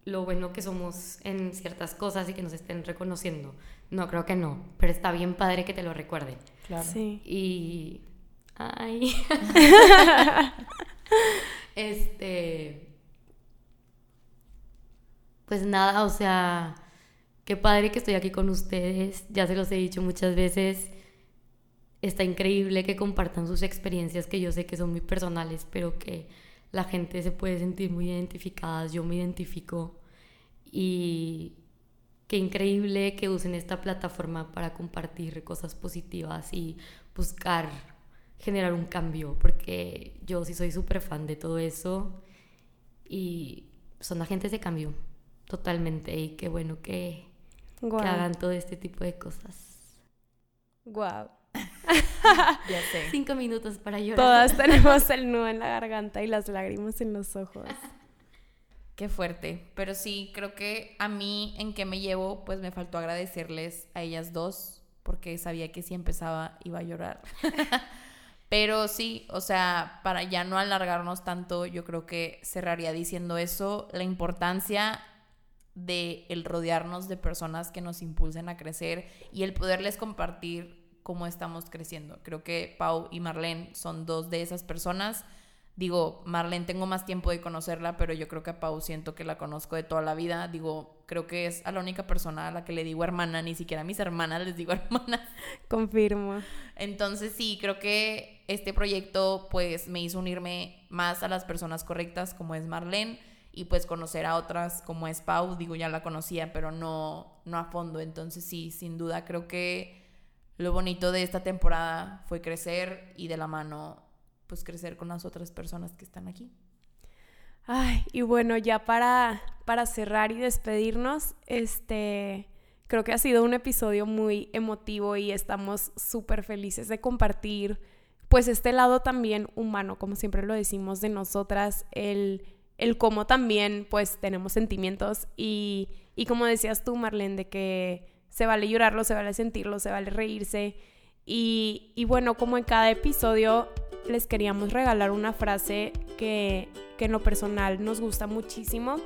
Speaker 3: lo bueno que somos en ciertas cosas y que nos estén reconociendo. No, creo que no, pero está bien padre que te lo recuerden.
Speaker 2: Claro. Sí.
Speaker 3: Y... Ay. este... Pues nada, o sea, qué padre que estoy aquí con ustedes. Ya se los he dicho muchas veces. Está increíble que compartan sus experiencias que yo sé que son muy personales, pero que la gente se puede sentir muy identificada, yo me identifico y qué increíble que usen esta plataforma para compartir cosas positivas y buscar generar un cambio, porque yo sí soy súper fan de todo eso y son agentes de cambio totalmente y qué bueno que, que hagan todo este tipo de cosas.
Speaker 2: Wow.
Speaker 1: ya sé.
Speaker 3: Cinco minutos para llorar.
Speaker 2: Todas tenemos el nudo en la garganta y las lágrimas en los ojos.
Speaker 1: Qué fuerte. Pero sí, creo que a mí en qué me llevo, pues me faltó agradecerles a ellas dos, porque sabía que si empezaba iba a llorar. Pero sí, o sea, para ya no alargarnos tanto, yo creo que cerraría diciendo eso, la importancia de el rodearnos de personas que nos impulsen a crecer y el poderles compartir cómo estamos creciendo. Creo que Pau y Marlene son dos de esas personas. Digo, Marlene tengo más tiempo de conocerla, pero yo creo que a Pau siento que la conozco de toda la vida. Digo, creo que es a la única persona a la que le digo hermana, ni siquiera a mis hermanas les digo hermana.
Speaker 2: Confirmo.
Speaker 1: Entonces sí, creo que este proyecto pues me hizo unirme más a las personas correctas como es Marlene y pues conocer a otras como es Pau, digo, ya la conocía, pero no, no a fondo. Entonces sí, sin duda creo que lo bonito de esta temporada fue crecer y de la mano, pues crecer con las otras personas que están aquí.
Speaker 2: Ay, y bueno, ya para, para cerrar y despedirnos, este, creo que ha sido un episodio muy emotivo y estamos súper felices de compartir, pues este lado también humano, como siempre lo decimos de nosotras, el, el cómo también, pues tenemos sentimientos y, y como decías tú, Marlene, de que se vale llorarlo, se vale sentirlo, se vale reírse. Y, bueno, como en cada episodio les queríamos regalar una frase que, en lo personal nos gusta muchísimo.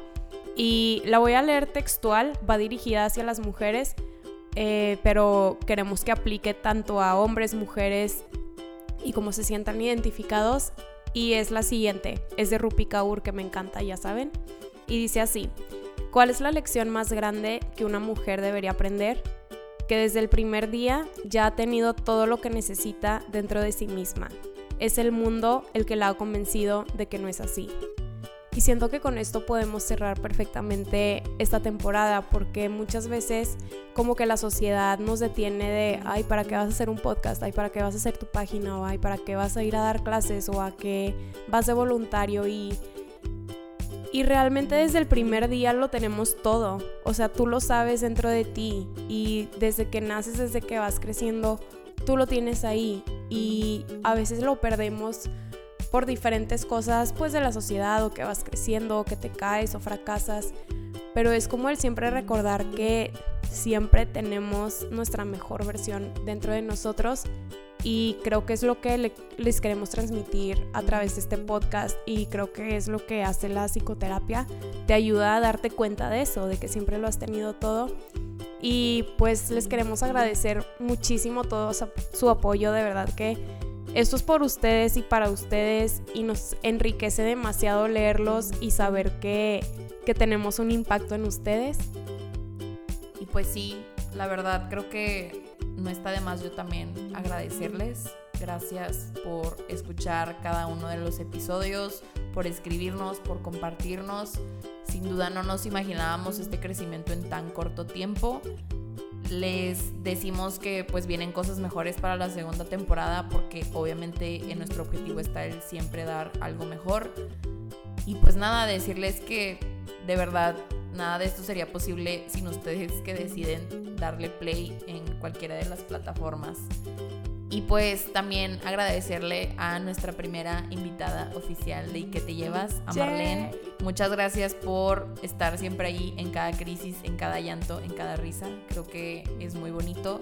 Speaker 2: Y la voy a leer textual, va dirigida hacia las mujeres, eh, pero queremos que aplique tanto a hombres, mujeres y como se sientan identificados. Y es la siguiente, es de Rupi Kaur, que me encanta, ya saben. Y dice así, ¿Cuál es la lección más grande que una mujer debería aprender? Que desde el primer día ya ha tenido todo lo que necesita dentro de sí misma. Es el mundo el que la ha convencido de que no es así. Y siento que con esto podemos cerrar perfectamente esta temporada porque muchas veces como que la sociedad nos detiene de, ay, ¿para qué vas a hacer un podcast? Ay, ¿para qué vas a hacer tu página? O ay, ¿para qué vas a ir a dar clases? O a qué vas de voluntario y y realmente desde el primer día lo tenemos todo. O sea, tú lo sabes dentro de ti. Y desde que naces, desde que vas creciendo, tú lo tienes ahí. Y a veces lo perdemos por diferentes cosas, pues de la sociedad, o que vas creciendo, o que te caes o fracasas. Pero es como el siempre recordar que siempre tenemos nuestra mejor versión dentro de nosotros y creo que es lo que les queremos transmitir a través de este podcast y creo que es lo que hace la psicoterapia, te ayuda a darte cuenta de eso, de que siempre lo has tenido todo y pues les queremos agradecer muchísimo todo su apoyo, de verdad que esto es por ustedes y para ustedes y nos enriquece demasiado leerlos y saber que, que tenemos un impacto en ustedes.
Speaker 1: Y pues sí, la verdad creo que no está de más yo también agradecerles gracias por escuchar cada uno de los episodios, por escribirnos, por compartirnos. Sin duda no nos imaginábamos este crecimiento en tan corto tiempo. Les decimos que pues vienen cosas mejores para la segunda temporada porque obviamente en nuestro objetivo está el siempre dar algo mejor. Y pues nada, decirles que de verdad nada de esto sería posible sin ustedes que deciden darle play en cualquiera de las plataformas. Y pues también agradecerle a nuestra primera invitada oficial de ¿Y que te llevas? A Marlene. Muchas gracias por estar siempre ahí en cada crisis, en cada llanto, en cada risa. Creo que es muy bonito.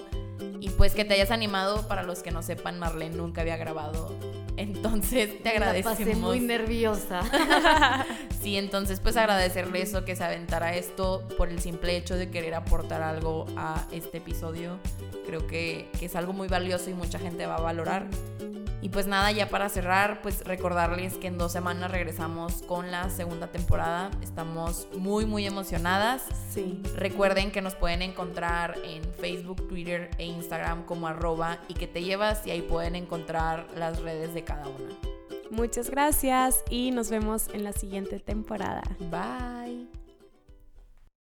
Speaker 1: Y pues que te hayas animado, para los que no sepan, Marlene nunca había grabado. Entonces te agradecemos.
Speaker 3: pasé muy nerviosa.
Speaker 1: sí, entonces pues agradecerle eso, que se aventara esto por el simple hecho de querer aportar algo a este episodio. Creo que, que es algo muy valioso y mucha gente va a valorar. Y pues nada, ya para cerrar, pues recordarles que en dos semanas regresamos con la segunda temporada. Estamos muy, muy emocionadas.
Speaker 2: Sí.
Speaker 1: Recuerden que nos pueden encontrar en Facebook, Twitter e Instagram como arroba y que te llevas y ahí pueden encontrar las redes de cada una.
Speaker 2: Muchas gracias y nos vemos en la siguiente temporada.
Speaker 1: Bye.